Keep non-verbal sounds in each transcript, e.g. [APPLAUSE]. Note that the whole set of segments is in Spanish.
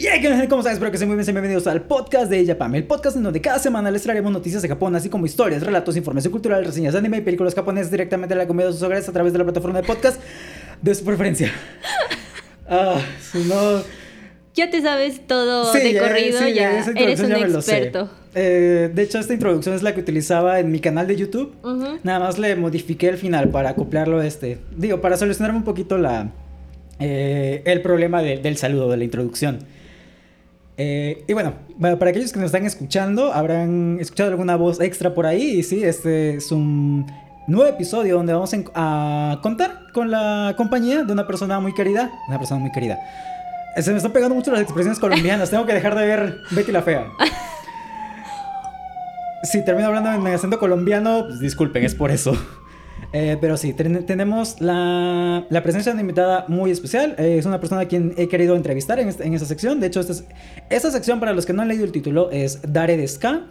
Y hey, ¿cómo están? Espero que estén muy bien. Bienvenidos al podcast de Japam, el podcast en donde cada semana les traeremos noticias de Japón, así como historias, relatos, información cultural, reseñas de anime y películas japonesas directamente a la comida de sus hogares a través de la plataforma de podcast de su preferencia. [LAUGHS] Ah, si no. Ya te sabes todo de ya- corrido, sí, ya, eres un ya experto. Eh, de hecho, esta introducción es la que utilizaba en mi canal de YouTube. Nada más le modifiqué el final para acoplarlo a este. Digo, para solucionar un poquito la, eh, el problema de- del saludo, de la introducción. Eh, y bueno, para aquellos que nos están escuchando, habrán escuchado alguna voz extra por ahí. Y sí, este es un nuevo episodio donde vamos a contar con la compañía de una persona muy querida. Una persona muy querida. Eh, Se me están pegando mucho las expresiones colombianas. Tengo que dejar de ver Betty la Fea. [LAUGHS] Si termino hablando en acento colombiano, pues disculpen, es por eso. Eh, pero sí, ten- tenemos la, la presencia de una invitada muy especial. Eh, es una persona a quien he querido entrevistar en, este- en esa sección. De hecho, esta, es- esta sección, para los que no han leído el título, es Dare de Ska.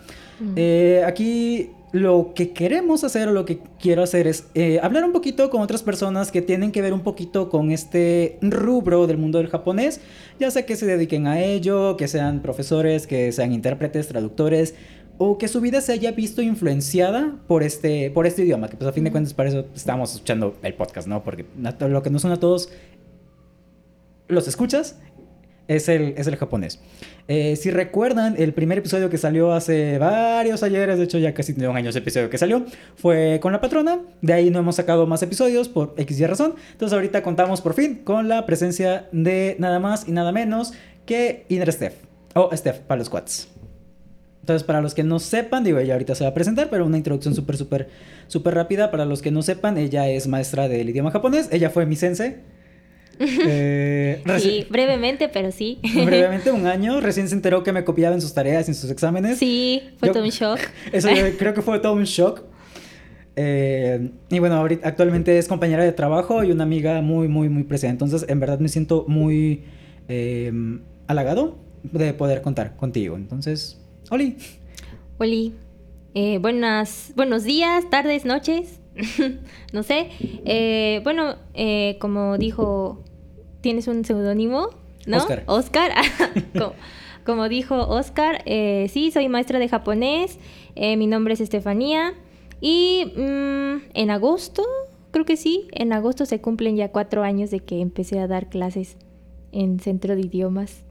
Eh, aquí lo que queremos hacer o lo que quiero hacer es eh, hablar un poquito con otras personas que tienen que ver un poquito con este rubro del mundo del japonés, ya sea que se dediquen a ello, que sean profesores, que sean intérpretes, traductores, o que su vida se haya visto influenciada por este, por este idioma, que pues a fin de cuentas para eso estamos escuchando el podcast, ¿no? Porque lo que nos suena a todos, los escuchas, es el, es el japonés. Eh, si recuerdan, el primer episodio que salió hace varios ayeres, de hecho ya casi tiene un año ese episodio que salió, fue con la patrona. De ahí no hemos sacado más episodios por X y razón. Entonces ahorita contamos por fin con la presencia de nada más y nada menos que Indra Steph. O Steph para los quads. Entonces, para los que no sepan, digo, ella ahorita se va a presentar, pero una introducción súper, súper, súper rápida. Para los que no sepan, ella es maestra del idioma japonés. Ella fue mi sensei. [LAUGHS] Eh, Sí, brevemente, pero sí. [LAUGHS] brevemente un [LAUGHS] año. Recién se enteró que me copiaba en sus tareas y en sus exámenes. Sí, fue Yo- todo un shock. Eso yo creo que fue todo un shock. Eh, y bueno, ahorita, actualmente es compañera de trabajo y una amiga muy, muy, muy presente. Entonces, en verdad me siento muy eh, halagado de poder contar contigo. Entonces, Oli. Oli, eh, buenas, buenos días, tardes, noches, [LAUGHS] no sé. Eh, bueno, eh, como dijo, tienes un seudónimo, ¿no? Oscar. Oscar. [LAUGHS] [LAUGHS] como, como dijo Oscar, eh, sí, soy maestra de japonés. mi nombre es Estefanía. Y mm, en agosto, creo que sí, en agosto se cumplen ya cuatro años de que empecé a dar clases en centro de idiomas.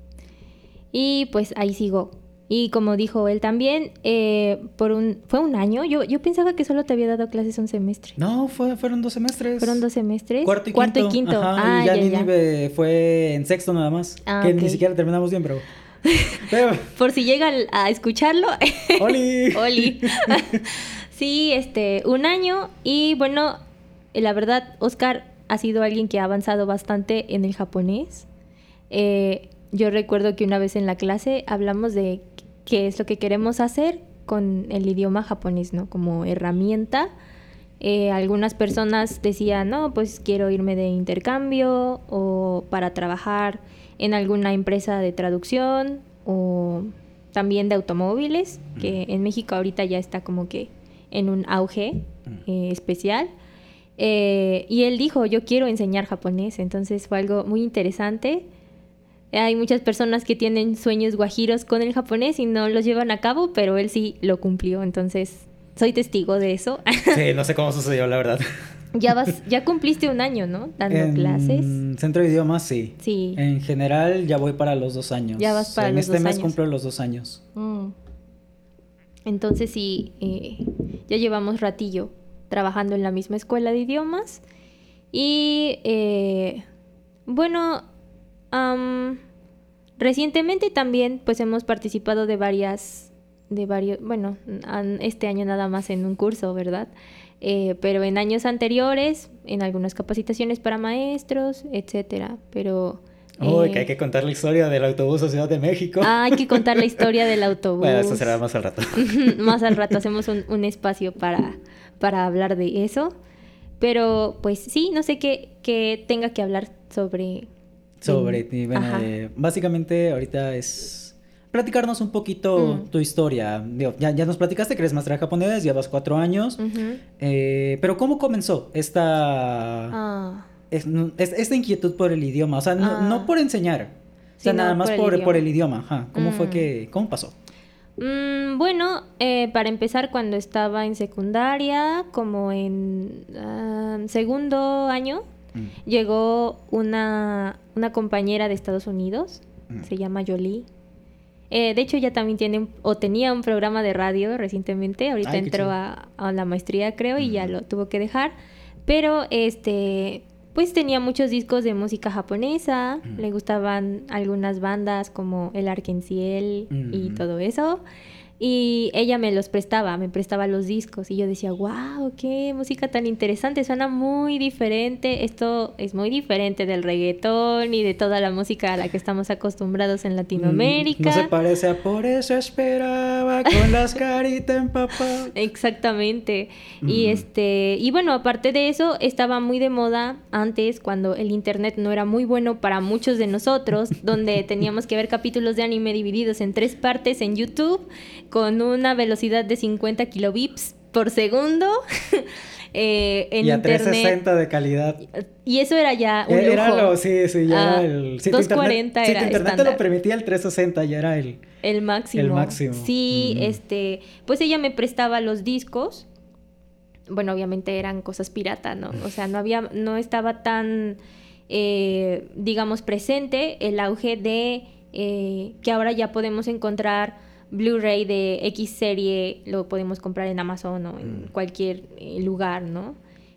Y pues ahí sigo. Y como dijo él también, eh, por un, fue un año. Yo, yo pensaba que solo te había dado clases un semestre. No, fue, fueron dos semestres. Fueron dos semestres. Cuarto y quinto. Ajá, ah, y ya, ya, ya. Fue en sexto nada más. Ah, que ni siquiera terminamos bien, pero. [LAUGHS] pero Por si llegan a escucharlo. [LAUGHS] Oli. [LAUGHS] Oli. sí, este, un año. Y bueno, la verdad, Oscar ha sido alguien que ha avanzado bastante en el japonés. Eh, yo recuerdo que una vez en la clase hablamos de qué es lo que queremos hacer con el idioma japonés, ¿no? Como herramienta. Eh, algunas personas decían, no, pues quiero irme de intercambio o para trabajar en alguna empresa de traducción o también de automóviles, que en México ahorita ya está como que en un auge eh, especial. Eh, y él dijo, yo quiero enseñar japonés, entonces fue algo muy interesante. Hay muchas personas que tienen sueños guajiros con el japonés y no los llevan a cabo, pero él sí lo cumplió, entonces soy testigo de eso. [LAUGHS] Sí, no sé cómo sucedió, la verdad. ya vas, [LAUGHS] ya cumpliste un año, ¿no? Dando en clases. Centro de idiomas, sí. Sí. En general, ya voy para los dos años. Ya vas para en los este dos mes años. cumplo los dos años. Mm. Entonces sí, eh, ya llevamos ratillo trabajando en la misma escuela de idiomas. Y eh, bueno, recientemente también pues hemos participado de varias, de varios, bueno, este año nada más en un curso, ¿verdad? Eh, pero en años anteriores, en algunas capacitaciones para maestros, etcétera. Pero Uy, eh, que hay que contar la historia del autobús a Ciudad de México. ah, hay que contar la historia del autobús. [LAUGHS] bueno, eso será más al rato. [LAUGHS] Más al rato [LAUGHS] hacemos un, un espacio para, para hablar de eso. Pero pues sí, no sé qué, qué tenga que hablar sobre... Sobre ti. Bueno, eh, básicamente ahorita es platicarnos un poquito Mm. tu historia. Digo, ya, ya nos platicaste que eres maestra japonés, llevas cuatro años. Eh, pero ¿cómo comenzó esta, Ah, es- esta inquietud por el idioma? O sea, no, Ah. no por enseñar, O sea, nada más por, por, el idioma. Ajá. ¿Cómo fue mm. que, cómo pasó? Mm, bueno, eh, para empezar, cuando estaba en secundaria, como en ah, segundo año, mm. llegó una, una, compañera de Estados Unidos, se llama Jolie. Eh, de hecho, ella también tiene o tenía un programa de radio recientemente. Ahorita entró a, a, la maestría, creo, y ya lo tuvo que dejar. Pero este pues tenía muchos discos de música japonesa, le gustaban algunas bandas como El Arkenciel y todo eso. Y ella me los prestaba, me prestaba los discos y yo decía, wow, qué música tan interesante, suena muy diferente, esto es muy diferente del reggaetón y de toda la música a la que estamos acostumbrados en Latinoamérica. Mm, no se parece a por eso esperaba con las caritas en papá. [LAUGHS] Exactamente. Y este, y bueno, aparte de eso, estaba muy de moda antes cuando el internet no era muy bueno para muchos de nosotros, donde [LAUGHS] teníamos que ver capítulos de anime divididos en tres partes en YouTube con una velocidad de 50 kilobits por segundo. [LAUGHS] eh, en y a 360 de calidad. Y eso era ya un era Lo, sí, sí, ya ah, el... 240 era Si internet te lo permitía el 360, ya era el... El máximo. El máximo. Sí, este... Pues ella me prestaba los discos. Bueno, obviamente eran cosas pirata, ¿no? O sea, no había... No estaba tan... Eh, digamos, presente el auge de... Eh, que ahora ya podemos encontrar Blu-ray de X serie lo podemos comprar en Amazon o en mm. cualquier eh, lugar, ¿no?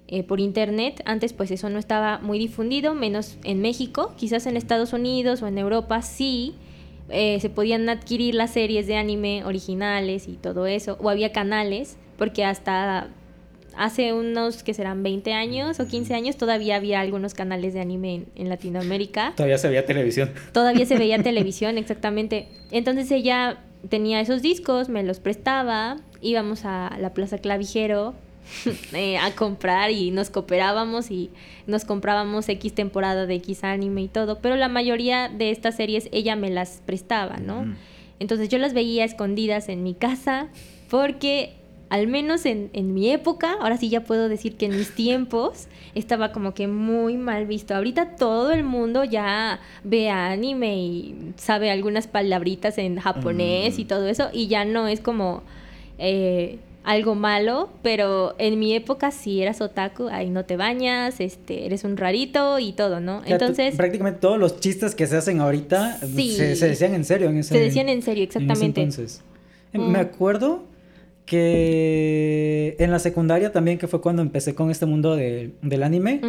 Eh, por internet. Antes pues eso no estaba muy difundido, menos en México. Quizás en Estados Unidos o en Europa sí eh, se podían adquirir las series de anime originales y todo eso. O había canales, porque hasta hace unos que serán 20 años o 15 años todavía había algunos canales de anime en, en, Latinoamérica. Todavía se veía televisión. Todavía se veía [LAUGHS] televisión, exactamente. Entonces ella tenía esos discos, me los prestaba, íbamos a la Plaza Clavijero [LAUGHS] eh, a comprar y nos cooperábamos y nos comprábamos X temporada de X anime y todo, pero la mayoría de estas series ella me las prestaba, ¿no? Entonces yo las veía escondidas en mi casa porque al menos en, en, mi época, ahora sí ya puedo decir que en mis [LAUGHS] tiempos estaba como que muy mal visto. Ahorita todo el mundo ya ve anime y sabe algunas palabritas en japonés y mm. todo eso y ya no es como... Eh, algo malo, pero en mi época sí eras otaku, ahí no te bañas, este, eres un rarito y todo, ¿no? Entonces... Prácticamente todos los chistes que se hacen ahorita se, decían en serio en ese Se decían en serio, exactamente. entonces. Me acuerdo que en la secundaria también, que fue cuando empecé con este mundo de, del anime,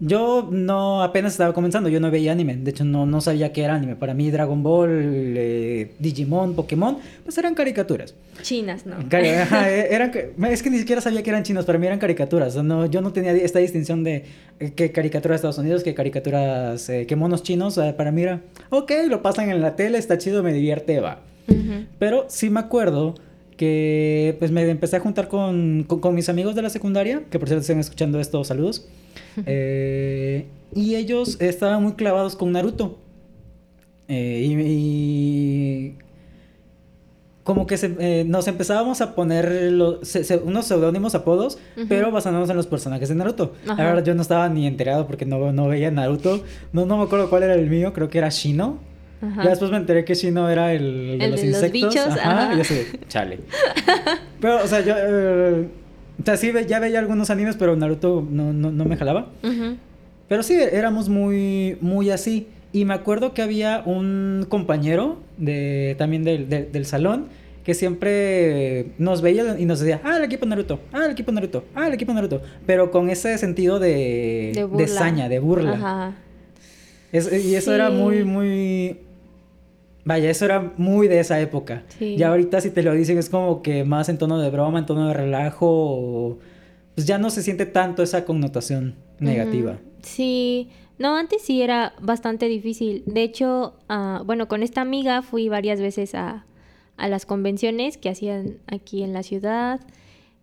yo no apenas estaba comenzando, yo no veía anime, de hecho no, no sabía qué era anime. Para mí Dragon Ball, eh, Digimon, Pokémon, pues eran caricaturas. Chinas, ¿no? [LAUGHS] E, eran, es que ni siquiera sabía que eran chinos, para mí eran caricaturas. No, yo no tenía esta distinción de eh, qué caricaturas de Estados Unidos, qué caricaturas, eh, qué monos chinos. para mí era, ok, lo pasan en la tele, está chido, me divierte, va. Pero sí me acuerdo que pues me empecé a juntar con, con, mis amigos de la secundaria, que por cierto están escuchando esto, saludos. Eh, y ellos estaban muy clavados con Naruto. Eh, y, como que eh, nos empezábamos a poner unos seudónimos apodos, pero basándonos en los personajes de Naruto. Ahora yo no estaba ni enterado porque no, no veía Naruto. No, no me acuerdo cuál era el mío, creo que era Shino. Ya después me enteré que Shino era el, de los insectos. ajá, Y yo sé, chale. [LAUGHS] pero, o sea, yo. Eh, o sea, sí, ya veía algunos animes, pero Naruto no, no, no me jalaba. Pero sí, éramos muy, muy así. Y me acuerdo que había un compañero de, también del, del salón que siempre nos veía y nos decía, ah, el equipo Naruto, ah, el equipo Naruto, ah, el equipo Naruto. Pero con ese sentido de, de, de saña, de burla. Ajá. y eso era muy, muy, Vaya, eso era muy de esa época. Ya ahorita si te lo dicen es como que más en tono de broma, en tono de relajo, pues ya no se siente tanto esa connotación negativa. Sí, no, antes sí era bastante difícil. De hecho, uh, bueno, con esta amiga fui varias veces a, a las convenciones que hacían aquí en la ciudad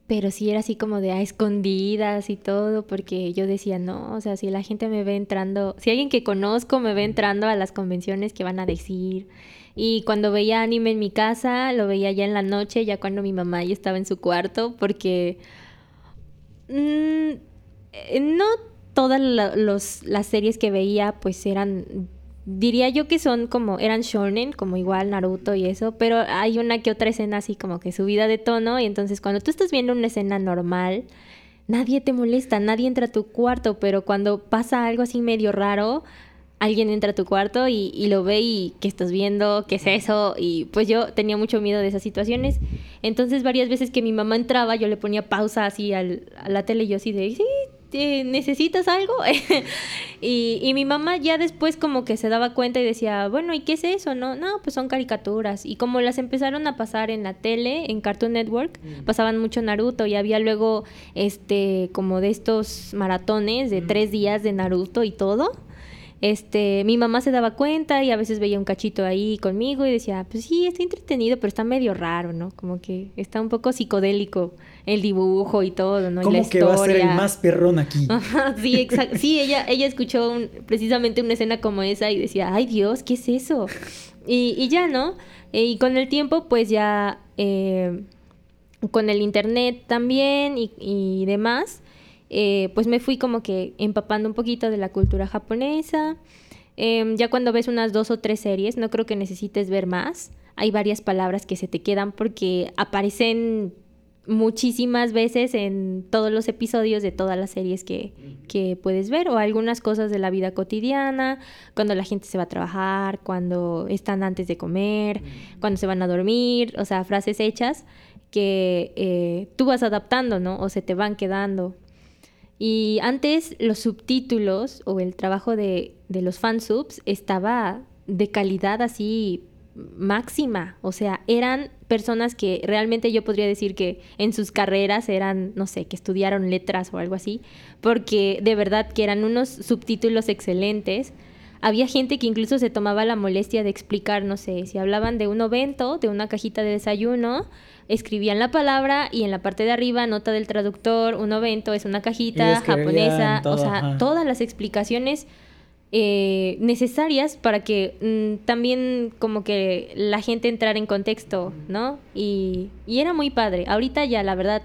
pero sí era así como de a escondidas y todo, porque yo decía, no, o sea, si la gente me ve entrando, si alguien que conozco me ve entrando a las convenciones, ¿qué van a decir? Y cuando veía anime en mi casa, lo veía ya en la noche, ya cuando mi mamá ya estaba en su cuarto, porque mm, eh, no todas las series que veía pues eran diría yo que son como, eran shonen, como igual Naruto y eso, pero hay una que otra escena así como que subida de tono y entonces cuando tú estás viendo una escena normal, nadie te molesta, nadie entra a tu cuarto, pero cuando pasa algo así medio raro, alguien entra a tu cuarto y, lo ve y ¿qué estás viendo? ¿Qué es eso? Y pues yo tenía mucho miedo de esas situaciones. Entonces varias veces que mi mamá entraba, yo le ponía pausa así al, a la tele y yo así de, sí, ¿necesitas algo? [LAUGHS] y, y, mi mamá ya después como que se daba cuenta y decía, bueno, ¿y qué es eso? No, no, pues son caricaturas. Y como las empezaron a pasar en la tele, en Cartoon Network, mm. pasaban mucho Naruto y había luego, este, como de estos maratones de mm. tres días de Naruto y todo este, mi mamá se daba cuenta y a veces veía un cachito ahí conmigo y decía, pues sí, está entretenido, pero está medio raro, ¿no? Como que está un poco psicodélico el dibujo y todo, ¿no? Como que va a ser el más perrón aquí. [LAUGHS] sí, exacto. Sí, ella, ella escuchó precisamente una escena como esa y decía, ay Dios, ¿qué es eso? Y, y ya, ¿no? Eh, y con el tiempo, pues ya, eh, con el internet también y, y demás, eh, pues me fui como que empapando un poquito de la cultura japonesa. Em, ya cuando ves unas dos o tres series, no creo que necesites ver más. Hay varias palabras que se te quedan porque aparecen muchísimas veces en todos los episodios de todas las series que, que, puedes ver o algunas cosas de la vida cotidiana, cuando la gente se va a trabajar, cuando están antes de comer, cuando se van a dormir, o sea, frases hechas que eh, tú vas adaptando, ¿no? O se te van quedando. Y antes los subtítulos o el trabajo de, de los fansubs estaba de calidad así máxima. O sea, eran personas que realmente yo podría decir que en sus carreras eran, no sé, que estudiaron letras o algo así, porque de verdad que eran unos subtítulos excelentes. Había gente que incluso se tomaba la molestia de explicar, no sé, si hablaban de un evento, de una cajita de desayuno, escribían la palabra y en la parte de arriba, nota del traductor, un ovento es una cajita japonesa, o sea, todas las explicaciones eh, necesarias para que mm, también como que la gente entrara en contexto, ¿no? Y, y era muy padre. Ahorita ya, la verdad,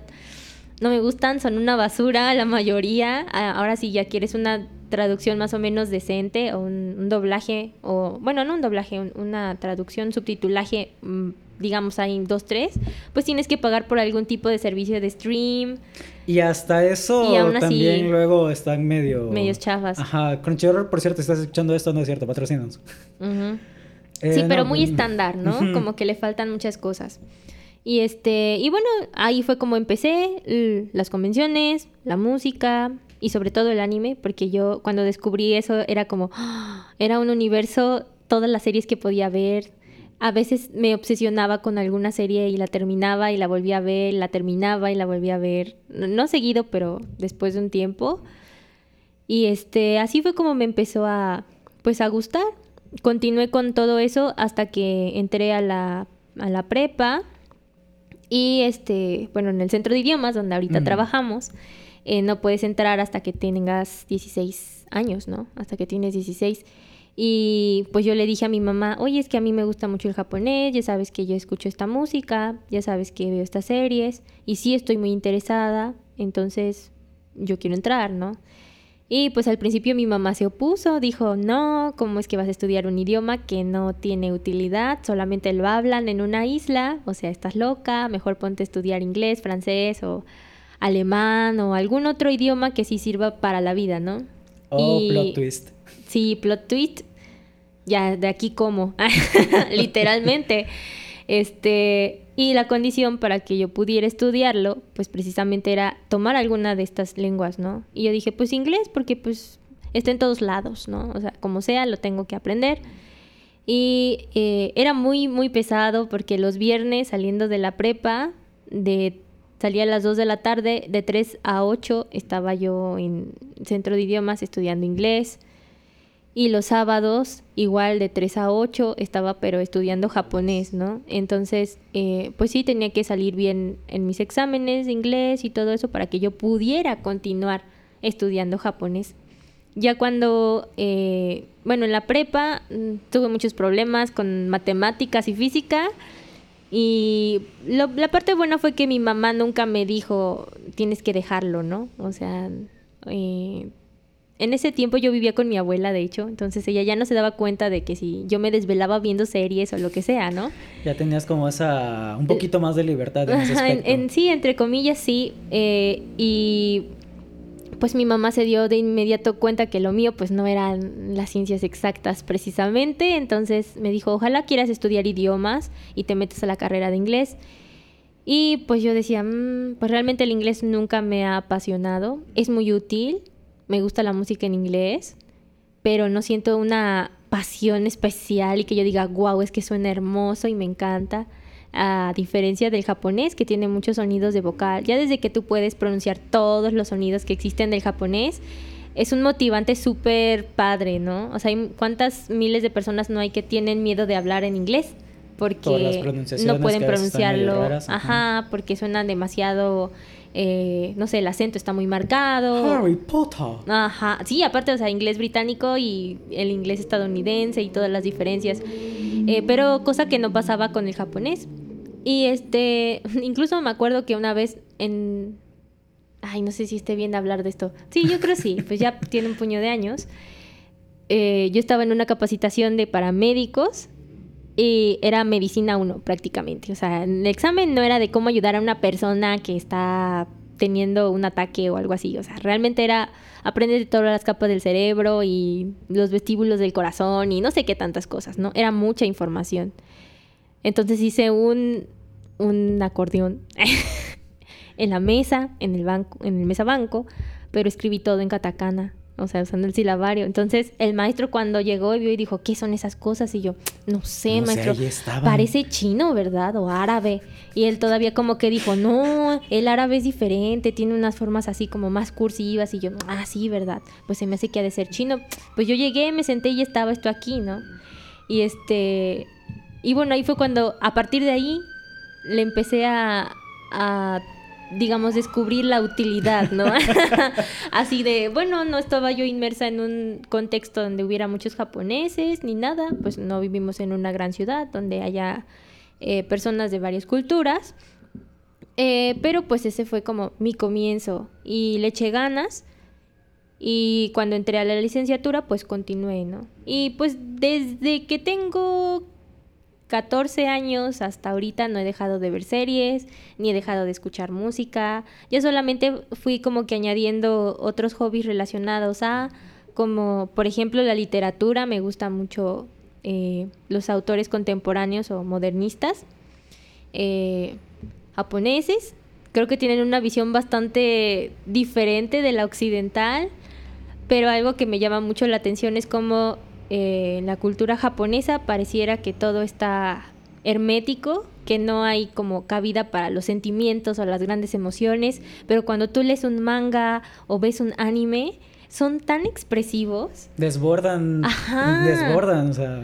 no me gustan, son una basura la mayoría. Ahora sí ya quieres una traducción más o menos decente o un, doblaje, o bueno, no un doblaje, una traducción, subtitulaje mm, digamos, hay dos, tres, pues tienes que pagar por algún tipo de servicio de stream. Y hasta eso también luego están medio... Medios chafas. Ajá, Crunchyroll, por cierto, estás escuchando esto, no es cierto, patrocinos. [LAUGHS] Eh, sí, pero muy estándar, ¿no? Como que le faltan muchas cosas. Y este, y bueno, ahí fue como empecé las convenciones, la música y sobre todo el anime, porque yo cuando descubrí eso era como, era un universo, todas las series que podía ver, a veces me obsesionaba con alguna serie y la terminaba y la volvía a ver, la terminaba y la volvía a ver, no seguido, pero después de un tiempo. Y este, así fue como me empezó a pues a gustar. Continué con todo eso hasta que entré a la, a la prepa. Y este, bueno, en el centro de idiomas donde ahorita trabajamos, eh, no puedes entrar hasta que tengas 16 años, ¿no? Hasta que tienes 16. Y pues yo le dije a mi mamá, oye, es que a mí me gusta mucho el japonés, ya sabes que yo escucho esta música, ya sabes que veo estas series y sí estoy muy interesada, entonces yo quiero entrar, ¿no? Y pues al principio mi mamá se opuso, dijo, no, ¿cómo es que vas a estudiar un idioma que no tiene utilidad? Solamente lo hablan en una isla, o sea, estás loca, mejor ponte a estudiar inglés, francés o alemán o algún otro idioma que sí sirva para la vida, ¿no? Oh, plot twist. Sí, plot twist ya de aquí como, [LAUGHS] literalmente. Este, y la condición para que yo pudiera estudiarlo, pues precisamente era tomar alguna de estas lenguas, ¿no? Y yo dije, pues inglés, porque pues está en todos lados, ¿no? O sea, como sea, lo tengo que aprender. Y eh, era muy, muy pesado porque los viernes saliendo de la prepa, de, salía a las 2 de la tarde, de 3 a 8 estaba yo en centro de idiomas estudiando inglés. Y los sábados, igual de 3 a 8, estaba pero estudiando japonés, ¿no? Entonces, eh, pues sí, tenía que salir bien en mis exámenes de inglés y todo eso para que yo pudiera continuar estudiando japonés. Ya cuando, eh, bueno, en la prepa mm, tuve muchos problemas con matemáticas y física. Y la parte buena fue que mi mamá nunca me dijo, tienes que dejarlo, ¿no? O sea, eh, en ese tiempo yo vivía con mi abuela, de hecho, entonces ella ya no se daba cuenta de que si yo me desvelaba viendo series o lo que sea, ¿no? Ya tenías como esa, un poquito más de libertad en ese aspecto. En, sí, entre comillas, sí. Eh, y pues mi mamá se dio de inmediato cuenta que lo mío pues no eran las ciencias exactas precisamente, entonces me dijo, ojalá quieras estudiar idiomas y te metes a la carrera de inglés. Y pues yo decía, mm, pues realmente el inglés nunca me ha apasionado, es muy útil, me gusta la música en inglés, pero no siento una pasión especial y que yo diga, wow, es que suena hermoso y me encanta. A diferencia del japonés, que tiene muchos sonidos de vocal. Ya desde que tú puedes pronunciar todos los sonidos que existen del japonés, es un motivante súper padre, ¿no? O sea, ¿cuántas miles de personas no hay que tienen miedo de hablar en inglés? Porque no pueden pronunciarlo. ajá, porque suenan demasiado eh, no sé, el acento está muy marcado. Harry Potter. Ajá, sí, aparte, o sea, inglés británico y el inglés estadounidense y todas las diferencias. Eh, pero cosa que no pasaba con el japonés. Y este, [LAUGHS] incluso me acuerdo que una vez en... Ay, no sé si esté bien hablar de esto. Sí, yo creo sí, pues ya [LAUGHS] tiene un puño de años. Eh, yo estaba en una capacitación de paramédicos y era medicina 1 prácticamente. O sea, el examen no era de cómo ayudar a una persona que está teniendo un ataque o algo así. O sea, realmente era aprender de todas las capas del cerebro y los vestíbulos del corazón y no sé qué tantas cosas, ¿no? Era mucha información. Entonces hice un, un acordeón [LAUGHS] en la mesa, en el banco, en el mesa banco, pero escribí todo en katakana o sea, usando el silabario. Entonces, el maestro cuando llegó y vio y dijo, ¿qué son esas cosas? Y yo, no sé, maestro, parece chino, ¿verdad? O árabe. Y él todavía como que dijo, no, el árabe es diferente, tiene unas formas así como más cursivas. Y yo, ah, sí, ¿verdad? Pues se me hace que ha de ser chino. Pues yo llegué, me senté y estaba esto aquí, ¿no? Y este, y bueno, ahí fue cuando, a partir de ahí, le empecé a, a digamos, descubrir la utilidad, ¿no? [LAUGHS] Así de, bueno, no estaba yo inmersa en un contexto donde hubiera muchos japoneses ni nada, pues no vivimos en una gran ciudad donde haya eh, personas de varias culturas, eh, pero pues ese fue como mi comienzo y le eché ganas. Y cuando entré a la licenciatura, pues continué, ¿no? Y pues desde que tengo 14 años hasta ahorita no he dejado de ver series, ni he dejado de escuchar música. Yo solamente fui como que añadiendo otros hobbies relacionados a, como por ejemplo la literatura, me gusta mucho eh, los autores contemporáneos o modernistas, eh, japoneses. Creo que tienen una visión bastante diferente de la occidental, pero algo que me llama mucho la atención es como eh, en la cultura japonesa pareciera que todo está hermético, que no hay como cabida para los sentimientos o las grandes emociones, pero cuando tú lees un manga o ves un anime, son tan expresivos. Desbordan. Desbordan, o sea.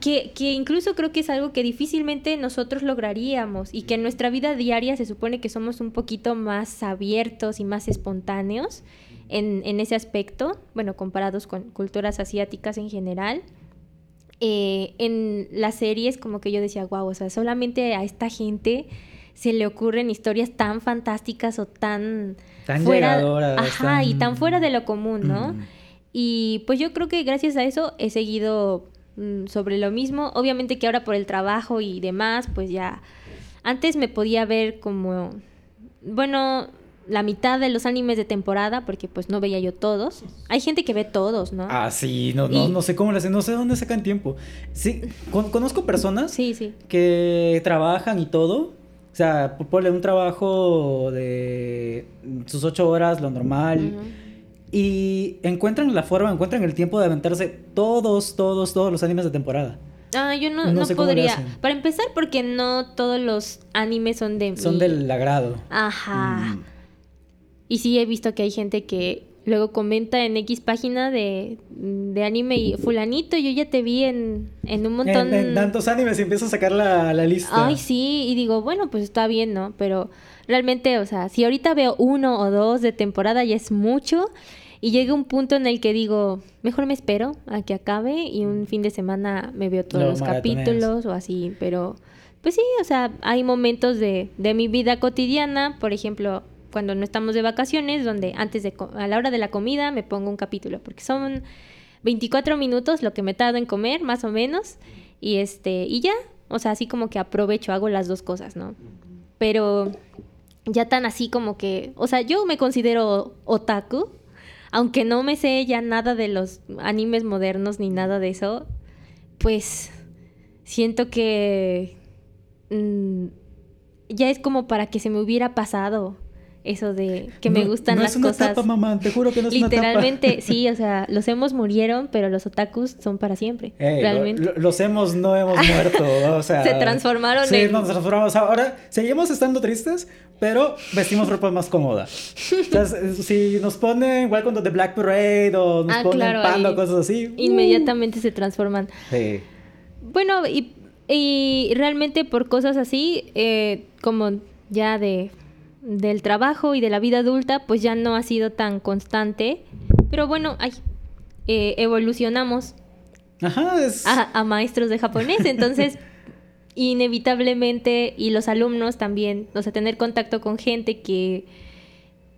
Que, que, incluso creo que es algo que difícilmente nosotros lograríamos y que en nuestra vida diaria se supone que somos un poquito más abiertos y más espontáneos en, ese aspecto, bueno, comparados con culturas asiáticas en general. Eh, en las series como que yo decía, wow, o sea, solamente a esta gente se le ocurren historias tan fantásticas o tan, tan fuera, ajá, y tan fuera de lo común, ¿no? Mm. Y pues yo creo que gracias a eso he seguido mm, sobre lo mismo. Obviamente que ahora por el trabajo y demás, pues ya antes me podía ver como, bueno, la mitad de los animes de temporada, porque pues no veía yo todos. Hay gente que ve todos, ¿no? Ah, sí, no, no, no sé cómo lo hacen, no sé dónde sacan tiempo. Sí, conozco personas sí, sí. que trabajan y todo. O sea, ponle un trabajo de sus ocho horas, lo normal. Y encuentran la forma, encuentran el tiempo de aventarse todos, todos, todos los animes de temporada. Ah, yo no, no, podría. Para empezar, porque no todos los animes son de... Son del agrado. Ajá. Mm. Y sí he visto que hay gente que luego comenta en X página de, anime y fulanito, yo ya te vi en, un montón... En, tantos animes y empiezo a sacar la, lista. Ay, sí, y digo, bueno, pues está bien, ¿no? Pero realmente, o sea, si ahorita veo uno o dos de temporada ya es mucho y llega un punto en el que digo, mejor me espero a que acabe y un fin de semana me veo todos los capítulos o así, pero... Pues sí, o sea, hay momentos de, de mi vida cotidiana, por ejemplo, cuando no estamos de vacaciones, donde antes de a la hora de la comida me pongo un capítulo, porque son 24 minutos lo que me tardo en comer, más o menos, y este, y ya, o sea, así como que aprovecho, hago las dos cosas, ¿no? Pero ya tan así como que, o sea, yo me considero otaku, aunque no me sé ya nada de los animes modernos ni nada de eso, pues siento que mm, ya es como para que se me hubiera pasado eso de que me gustan no las es una cosas. Tapa, mamá, te juro que no es Literalmente, una tapa. sí, [LAUGHS] o sea, los hemos murieron, pero los otakus son para siempre. Realmente. lo- lo- los hemos, no hemos muerto. [LAUGHS] O sea, Se transformaron sí, en- nos transformamos. Ahora seguimos estando tristes, pero vestimos ropa más cómoda. Entonces, si nos ponen igual cuando The Black Parade o nos Ah, ponen claro, Panda o cosas así. uh, Inmediatamente se transforman. sí. Bueno, y, y realmente por cosas así, eh, como ya de del trabajo y de la vida adulta, pues ya no ha sido tan constante. Pero bueno, ay, eh, evolucionamos Ajá, es. a, a maestros de japonés, entonces [LAUGHS] inevitablemente y los alumnos también, o sea, tener contacto con gente que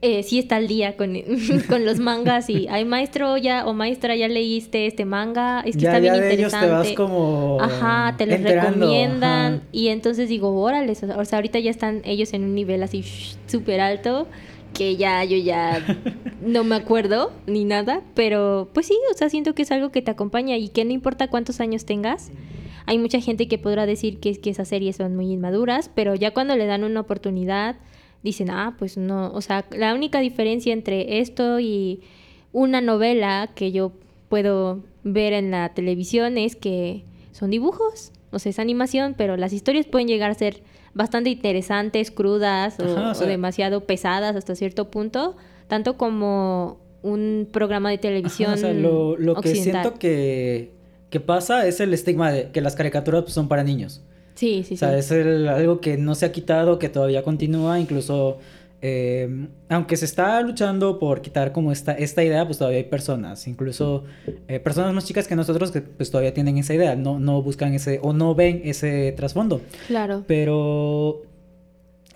eh, sí está al día con, [LAUGHS] con los mangas y, ay maestro ya o maestra ya leíste este manga, es que ya, está bien ya de ellos interesante. te vas como. Ajá, te los recomiendan ajá. y entonces digo, órale, o sea, ahorita ya están ellos en un nivel así súper alto que ya yo ya [LAUGHS] no me acuerdo ni nada, pero pues sí, o sea, siento que es algo que te acompaña y que no importa cuántos años tengas. Hay mucha gente que podrá decir que, que esas series son muy inmaduras, pero ya cuando le dan una oportunidad, dicen, ah, pues no, o sea, la única diferencia entre esto y una novela que yo puedo ver en la televisión es que son dibujos, o sea, es animación, pero las historias pueden llegar a ser bastante interesantes, crudas o, Ajá, o sea- o demasiado pesadas hasta cierto punto, tanto como un programa de televisión Ajá, o sea, lo, lo que siento que, que pasa es el estigma de que las caricaturas pues, son para niños. Sí, sí, o sea, sí. es el- algo que no se ha quitado, que todavía continúa, incluso eh, aunque se está luchando por quitar como esta, esta idea, pues todavía hay personas, incluso eh, personas más chicas que nosotros que pues todavía tienen esa idea, no, no buscan ese o no ven ese trasfondo. Claro. Pero,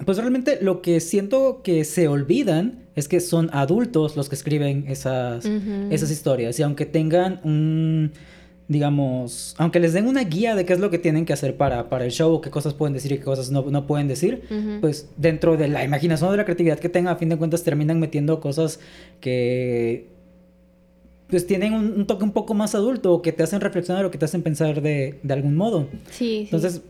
pues realmente lo que siento que se olvidan es que son adultos los que escriben esas, esas historias. Y aunque tengan un, digamos, aunque les den una guía de qué es lo que tienen que hacer para, para el show, o qué cosas pueden decir y qué cosas no, no pueden decir, pues dentro de la imaginación o de la creatividad que tengan, a fin de cuentas terminan metiendo cosas que pues tienen un, un toque un poco más adulto o que te hacen reflexionar o que te hacen pensar de, de algún modo. Sí, sí.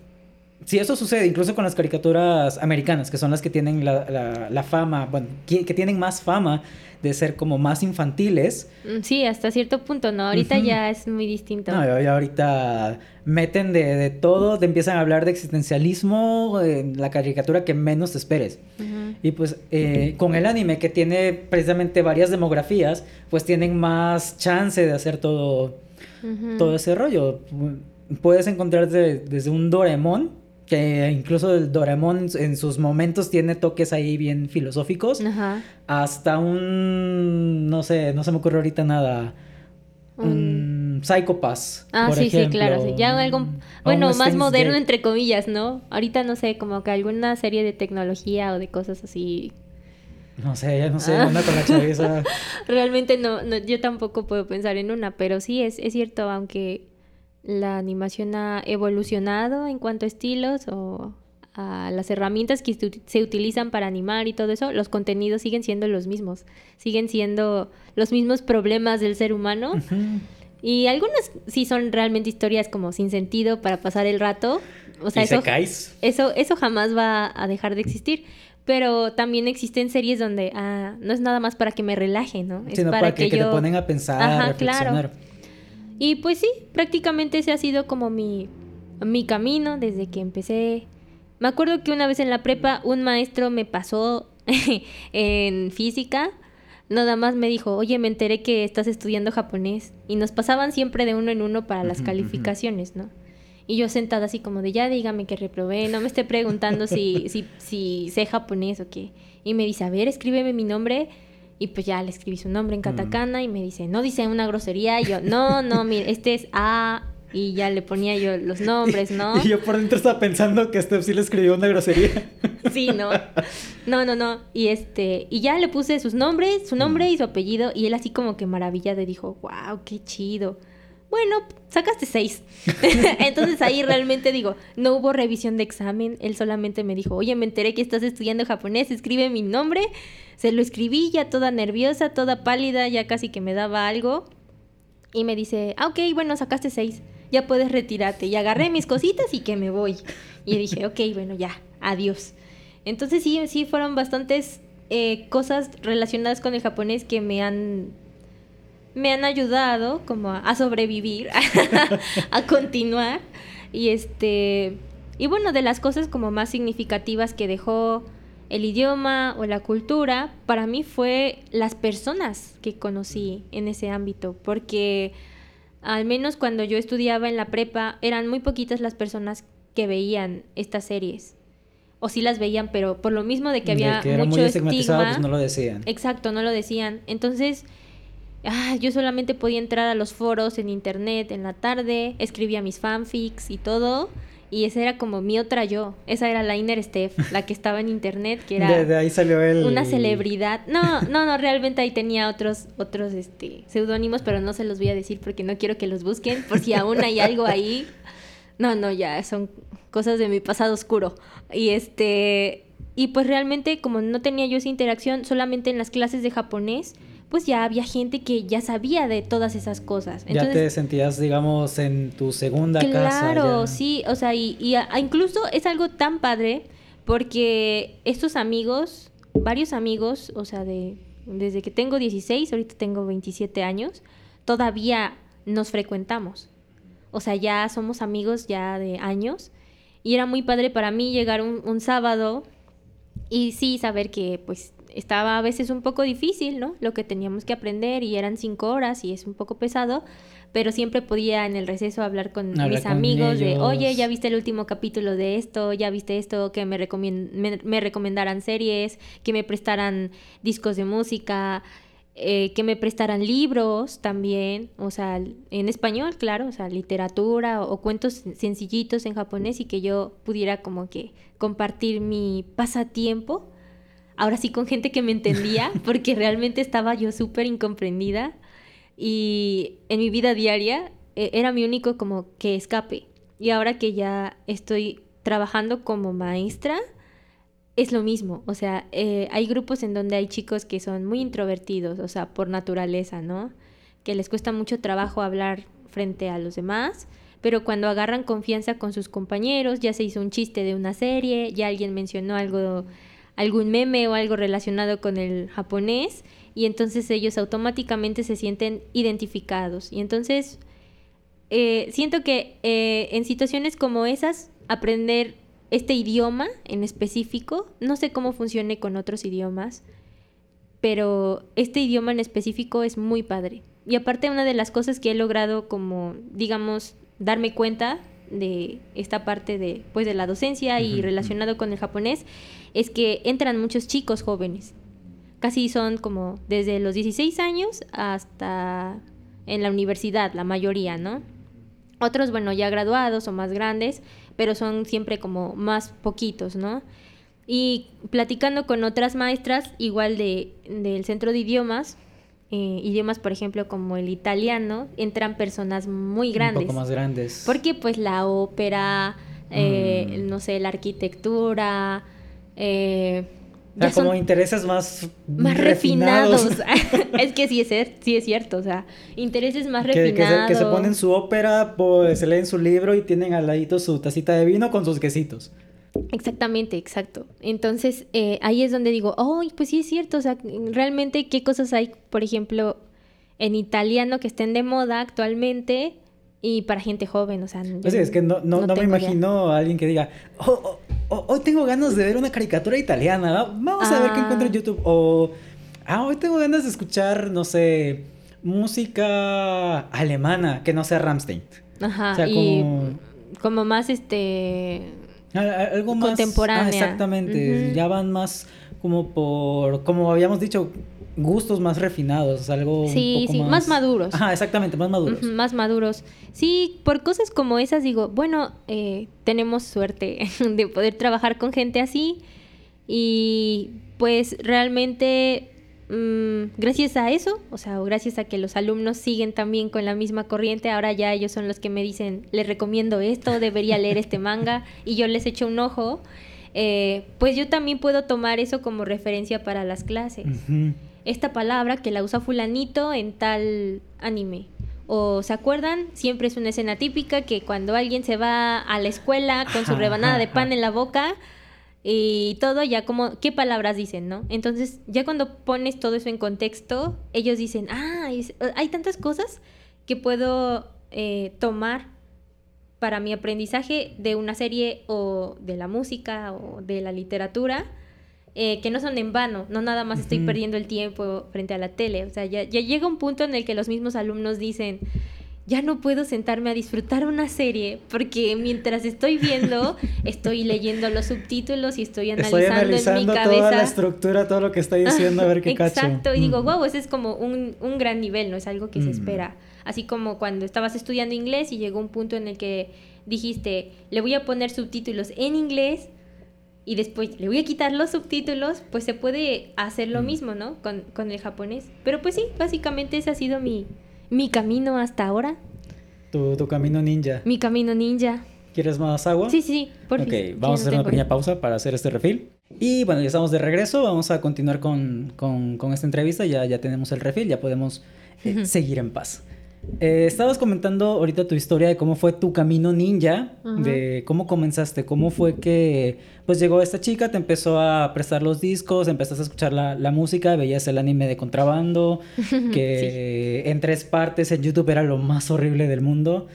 Si eso sucede, incluso con las caricaturas americanas, que son las que tienen la, la- la fama, bueno, que, que tienen más fama de ser como más infantiles, Mm, Sí, hasta cierto punto, ¿no? Ahorita ya es muy distinto. no, ahorita meten de, de todo, te empiezan a hablar de existencialismo en la caricatura que menos te esperes. Y pues eh, con el anime que tiene precisamente varias demografías, pues tienen más chance de hacer todo, todo ese rollo. Puedes encontrar de- desde un Doraemon, que incluso el Doraemon en sus momentos tiene toques ahí bien filosóficos, Ajá. hasta un, no sé, no se me ocurre ahorita nada, un Pass, Ah, por sí, sí, ejemplo. claro. sí. Ya algo, bueno, un más Steins moderno Gate. entre comillas, ¿no? Ahorita no sé, como que alguna serie de tecnología o de cosas así. No sé, ya no sé, Ah. anda con la chaviza. [LAUGHS] Realmente no, no, yo tampoco puedo pensar en una, pero sí es, es cierto, aunque la animación ha evolucionado en cuanto a estilos o a las herramientas que se ut- se utilizan para animar y todo eso, los contenidos siguen siendo los mismos, siguen siendo los mismos problemas del ser humano. Y algunas sí son realmente historias como sin sentido para pasar el rato. O sea, eso, eso, eso jamás va a dejar de existir. Pero también existen series donde ah, no es nada más para que me relaje, ¿no? Es Sino para, que, que yo... te ponen a pensar, Ajá, a reflexionar. Y pues sí, prácticamente ese ha sido como mi, mi camino desde que empecé. Me acuerdo que una vez en la prepa un maestro me pasó [LAUGHS] en física. Nada más me dijo, oye, me enteré que estás estudiando japonés. Y nos pasaban siempre de uno en uno para las calificaciones, ¿no? Y yo sentada así como de, ya dígame que reprobé, no me esté preguntando si, si, si sé japonés o qué. Y me dice, a ver, escríbeme mi nombre. Y pues ya le escribí su nombre en katakana y me dice, no dice una grosería. Y yo, no, no, mire, este es A. Y ya le ponía yo los [LAUGHS] nombres, ¿no? Y yo por dentro estaba pensando que Steph sí le escribió una grosería. [LAUGHS] sí, no. No, no, no. Y este, y ya le puse sus nombres, su nombre y su apellido. Y él así como que maravillado dijo, wow, qué chido. Bueno, sacaste seis. [LAUGHS] Entonces ahí realmente digo, no hubo revisión de examen. Él solamente me dijo, oye, me enteré que estás estudiando japonés, escribe mi nombre. Se lo escribí ya toda nerviosa, toda pálida, ya casi que me daba algo. Y me dice, ah, ok, bueno, sacaste seis ya puedes retirarte. Y agarré mis cositas y que me voy. Y dije, ok, bueno, ya, adiós. Entonces sí, sí fueron bastantes eh, cosas relacionadas con el japonés que me han me han ayudado como a, sobrevivir, [LAUGHS] a continuar. Y este y bueno, de las cosas como más significativas que dejó el idioma o la cultura, para mí fue las personas que conocí en ese ámbito, porque al menos cuando yo estudiaba en la prepa, eran muy poquitas las personas que veían estas series. O sí las veían, pero por lo mismo de que había mucho estigma, pues no lo decían. Exacto, no lo decían. Entonces, ah, yo solamente podía entrar a los foros en internet en la tarde, escribía mis fanfics y todo. Y esa era como mi otra yo. Esa era la Inner Steph, la que estaba en internet, que era ahí salió una celebridad. No, no, no, realmente ahí tenía otros, otros este, seudónimos, pero no se los voy a decir porque no quiero que los busquen, por si aún hay algo ahí. No, no, ya son cosas de mi pasado oscuro. Y este. Y pues realmente, como no tenía yo esa interacción, solamente en las clases de japonés pues ya había gente que ya sabía de todas esas cosas. ya te sentías, digamos, en tu segunda casa. Claro, sí, o sea, y, incluso es algo tan padre porque estos amigos, varios amigos, o sea, de desde que tengo 16, ahorita tengo 27 años, todavía nos frecuentamos. O sea, ya somos amigos ya de años. Y era muy padre para mí llegar un, un sábado y sí saber que pues estaba a veces un poco difícil, ¿no? Lo que teníamos que aprender y eran cinco horas y es un poco pesado, pero siempre podía en el receso hablar con mis amigos de, oye, ya viste el último capítulo de esto, ya viste esto, que me, me, recomendaran series, que me prestaran discos de música, eh, que me prestaran libros también, o sea, en español, claro, o sea, literatura o, cuentos sencillitos en japonés y que yo pudiera como que compartir mi pasatiempo ahora sí con gente que me entendía, [LAUGHS] porque realmente estaba yo súper incomprendida y en mi vida diaria e, era mi único como que escape. Y ahora que ya estoy trabajando como maestra, es lo mismo. O sea, eh, hay grupos en donde hay chicos que son muy introvertidos, o sea, por naturaleza, ¿no? Que les cuesta mucho trabajo hablar frente a los demás, pero cuando agarran confianza con sus compañeros, ya se hizo un chiste de una serie, ya alguien mencionó algo algún meme o algo relacionado con el japonés y entonces ellos automáticamente se sienten identificados. Y entonces eh, siento que eh, en situaciones como esas, aprender este idioma en específico, no sé cómo funcione con otros idiomas, pero este idioma en específico es muy padre. Y aparte una de las cosas que he logrado como, digamos, darme cuenta de esta parte de, pues, de la docencia y relacionado con el japonés es que entran muchos chicos jóvenes. Casi son como desde los 16 años hasta en la universidad, la mayoría, ¿no? Otros, bueno, ya graduados o más grandes, pero son siempre como más poquitos, ¿no? Y platicando con otras maestras, igual de, del centro de idiomas, eh, idiomas, por ejemplo, como el italiano, entran personas muy grandes. Un poco más grandes. Porque pues la ópera, eh, mm. no sé, la arquitectura, eh, como intereses más, más refinados. [LAUGHS] es que sí es, sí es cierto, o sea, intereses más refinados. Que se, ponen su ópera, pues, se leen su libro y tienen al ladito su tacita de vino con sus quesitos. Exactamente, exacto. Entonces, eh, ahí es donde digo, oh, pues sí es cierto, o sea, realmente qué cosas hay, por ejemplo, en italiano que estén de moda actualmente y para gente joven, o sea... Pues es que no, no, me imagino a alguien que diga, oh, oh, hoy tengo ganas de ver una caricatura italiana, vamos a ver qué encuentro en ah. YouTube, o, ah, hoy tengo ganas de escuchar, no sé, música alemana, que no sea Ramstein. Ajá, o sea, como... como más, este algo más contemporánea. Ah, exactamente, ya van más como por, como habíamos dicho, gustos más refinados, algo sí, sí, más... maduros. Ajá, exactamente, más maduros. más maduros. Sí, por cosas como esas digo, bueno, eh, tenemos suerte [LAUGHS] de poder trabajar con gente así Y pues realmente mm, gracias a eso, o sea, gracias a que los alumnos siguen también con la misma corriente, ahora ya ellos son los que me dicen, les recomiendo esto, debería leer este manga, y yo les echo un ojo, eh, pues yo también puedo tomar eso como referencia para las clases. Esta palabra que la usa fulanito en tal anime. O se acuerdan, siempre es una escena típica que cuando alguien se va a la escuela con su rebanada de pan en la boca, y todo ya como qué palabras dicen, ¿no? Entonces, ya cuando pones todo eso en contexto, ellos dicen, ah, hay tantas cosas que puedo eh, tomar para mi aprendizaje de una serie o de la música o de la literatura, eh, que no son en vano, no nada más estoy perdiendo el tiempo frente a la tele, o sea, ya, ya llega un punto en el que los mismos alumnos dicen, ya no puedo sentarme a disfrutar una serie porque mientras estoy viendo, [LAUGHS] estoy leyendo los subtítulos y estoy analizando, en mi cabeza. toda la estructura, todo lo que está diciendo, a ver qué Exacto, cacho. Exacto, y digo, wow, ese es como un, un, gran nivel, ¿no? Es algo que se espera. Así como cuando estabas estudiando inglés y llegó un punto en el que dijiste, le voy a poner subtítulos en inglés y después le voy a quitar los subtítulos, pues se puede hacer lo mismo, ¿no? Con, con el japonés. Pero pues sí, básicamente ese ha sido mi, mi camino hasta ahora. Tu, tu camino ninja. Mi camino ninja. ¿Quieres más agua? Sí, sí, por Ok, vamos a hacer una pequeña pausa para hacer este refill. Y bueno, ya estamos de regreso, vamos a continuar con, con, con esta entrevista, ya, ya tenemos el refill, ya podemos eh, seguir en paz. Eh, estabas comentando ahorita tu historia de cómo fue tu camino ninja, de cómo comenzaste, cómo fue que pues llegó esta chica, te empezó a prestar los discos, empezaste a escuchar la, la música, veías el anime de contrabando, [LAUGHS] que en tres partes en YouTube era lo más horrible del mundo.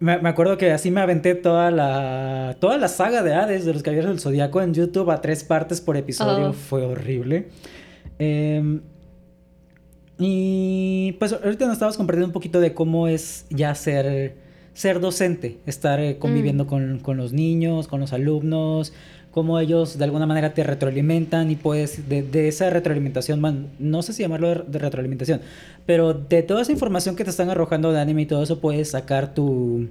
Me, me, acuerdo que así me aventé toda la, toda la saga de Hades de los Caballeros del Zodíaco en YouTube a tres partes por episodio, oh. fue horrible. Eh, y pues ahorita nos estabas compartiendo un poquito de cómo es ya ser, ser docente, estar eh, conviviendo mm. con, con, los niños, con los alumnos, cómo ellos de alguna manera te retroalimentan y pues de, de esa retroalimentación, man, no sé si llamarlo de, retroalimentación, pero de toda esa información que te están arrojando de anime y todo eso puedes sacar tu...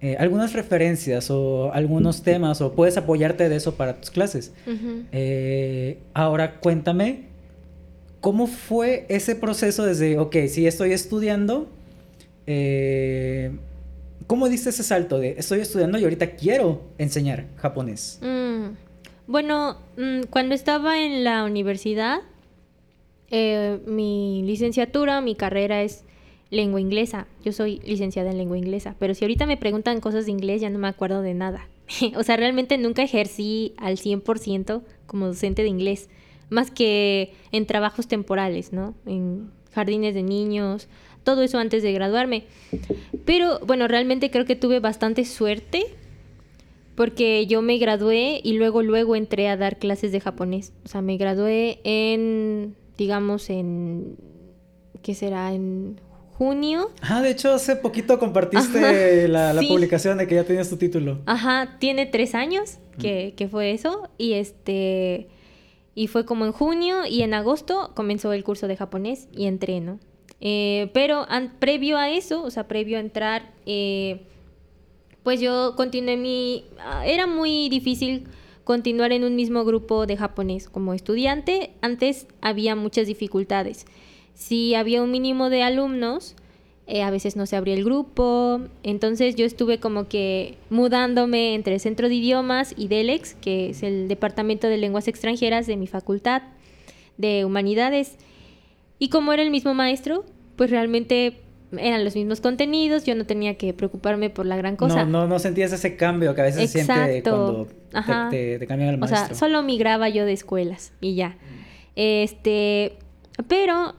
Eh, algunas referencias o algunos temas o puedes apoyarte de eso para tus clases. eh, ahora cuéntame ¿Cómo fue ese proceso desde, ok, si estoy estudiando, eh, ¿cómo diste ese salto de estoy estudiando y ahorita quiero enseñar japonés? Mm, bueno, mm, cuando estaba en la universidad, eh, mi licenciatura, mi carrera es lengua inglesa. Yo soy licenciada en lengua inglesa, pero si ahorita me preguntan cosas de inglés ya no me acuerdo de nada. [LAUGHS] o sea, realmente nunca ejercí al 100% como docente de inglés más que en trabajos temporales, ¿no? En jardines de niños, todo eso antes de graduarme. Pero bueno, realmente creo que tuve bastante suerte porque yo me gradué y luego luego entré a dar clases de japonés. O sea, me gradué en digamos en ¿qué será? En junio. Ah, de hecho hace poquito compartiste [LAUGHS] la, publicación de que ya tenías tu título. Ajá, tiene tres años que, que fue eso y este y fue como en junio y en agosto comenzó el curso de japonés y entreno. Eh, pero previo a eso, o sea, previo a entrar, eh, pues yo continué mi... Ah, era muy difícil continuar en un mismo grupo de japonés como estudiante. Antes había muchas dificultades. Si había un mínimo de alumnos, eh, a veces no se abría el grupo, entonces yo estuve como que mudándome entre Centro de Idiomas y DELEX, que es el Departamento de Lenguas Extranjeras de mi facultad de Humanidades. Y como era el mismo maestro, pues realmente eran los mismos contenidos, yo no tenía que preocuparme por la gran cosa. No, no, no sentías ese cambio que a veces se siente cuando te, te, cambian el maestro. O sea, solo migraba yo de escuelas y ya. Este, pero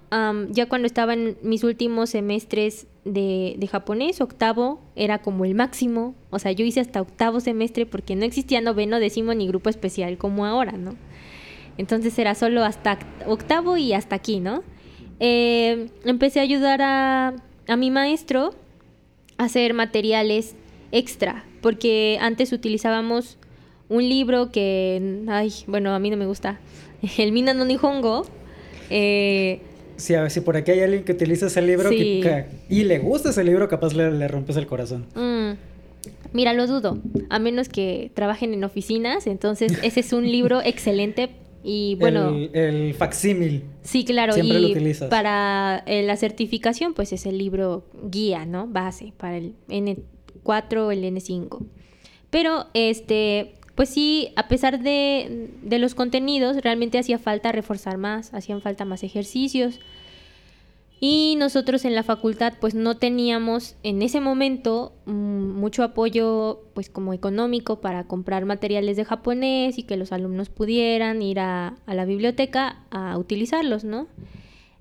ya cuando estaba en mis últimos semestres de, de, japonés, octavo era como el máximo. O sea, yo hice hasta octavo semestre porque no existía noveno, décimo ni grupo especial como ahora, ¿no? Entonces era solo hasta octavo y hasta aquí, ¿no? Eh, empecé a ayudar a, a mi maestro a hacer materiales extra, porque antes utilizábamos un libro que, ay, bueno, a mí no me gusta, [LAUGHS] el Mina no Nihongo, eh, si, a ver, si por aquí hay alguien que utiliza ese libro y le gusta ese libro, capaz le, le rompes el corazón. Mm. Mira, lo dudo, a menos que trabajen en oficinas, entonces [LAUGHS] ese es un libro excelente y bueno... El, el facsímil. Sí, claro, Siempre y lo utilizas. para eh, la certificación pues es el libro guía, ¿no? Base para el N4 o el N5. Pero este, pues sí, a pesar de, los contenidos, realmente hacía falta reforzar más, hacían falta más ejercicios. Y nosotros en la facultad pues no teníamos en ese momento mm, mucho apoyo pues como económico para comprar materiales de japonés y que los alumnos pudieran ir a, la biblioteca a utilizarlos, ¿no?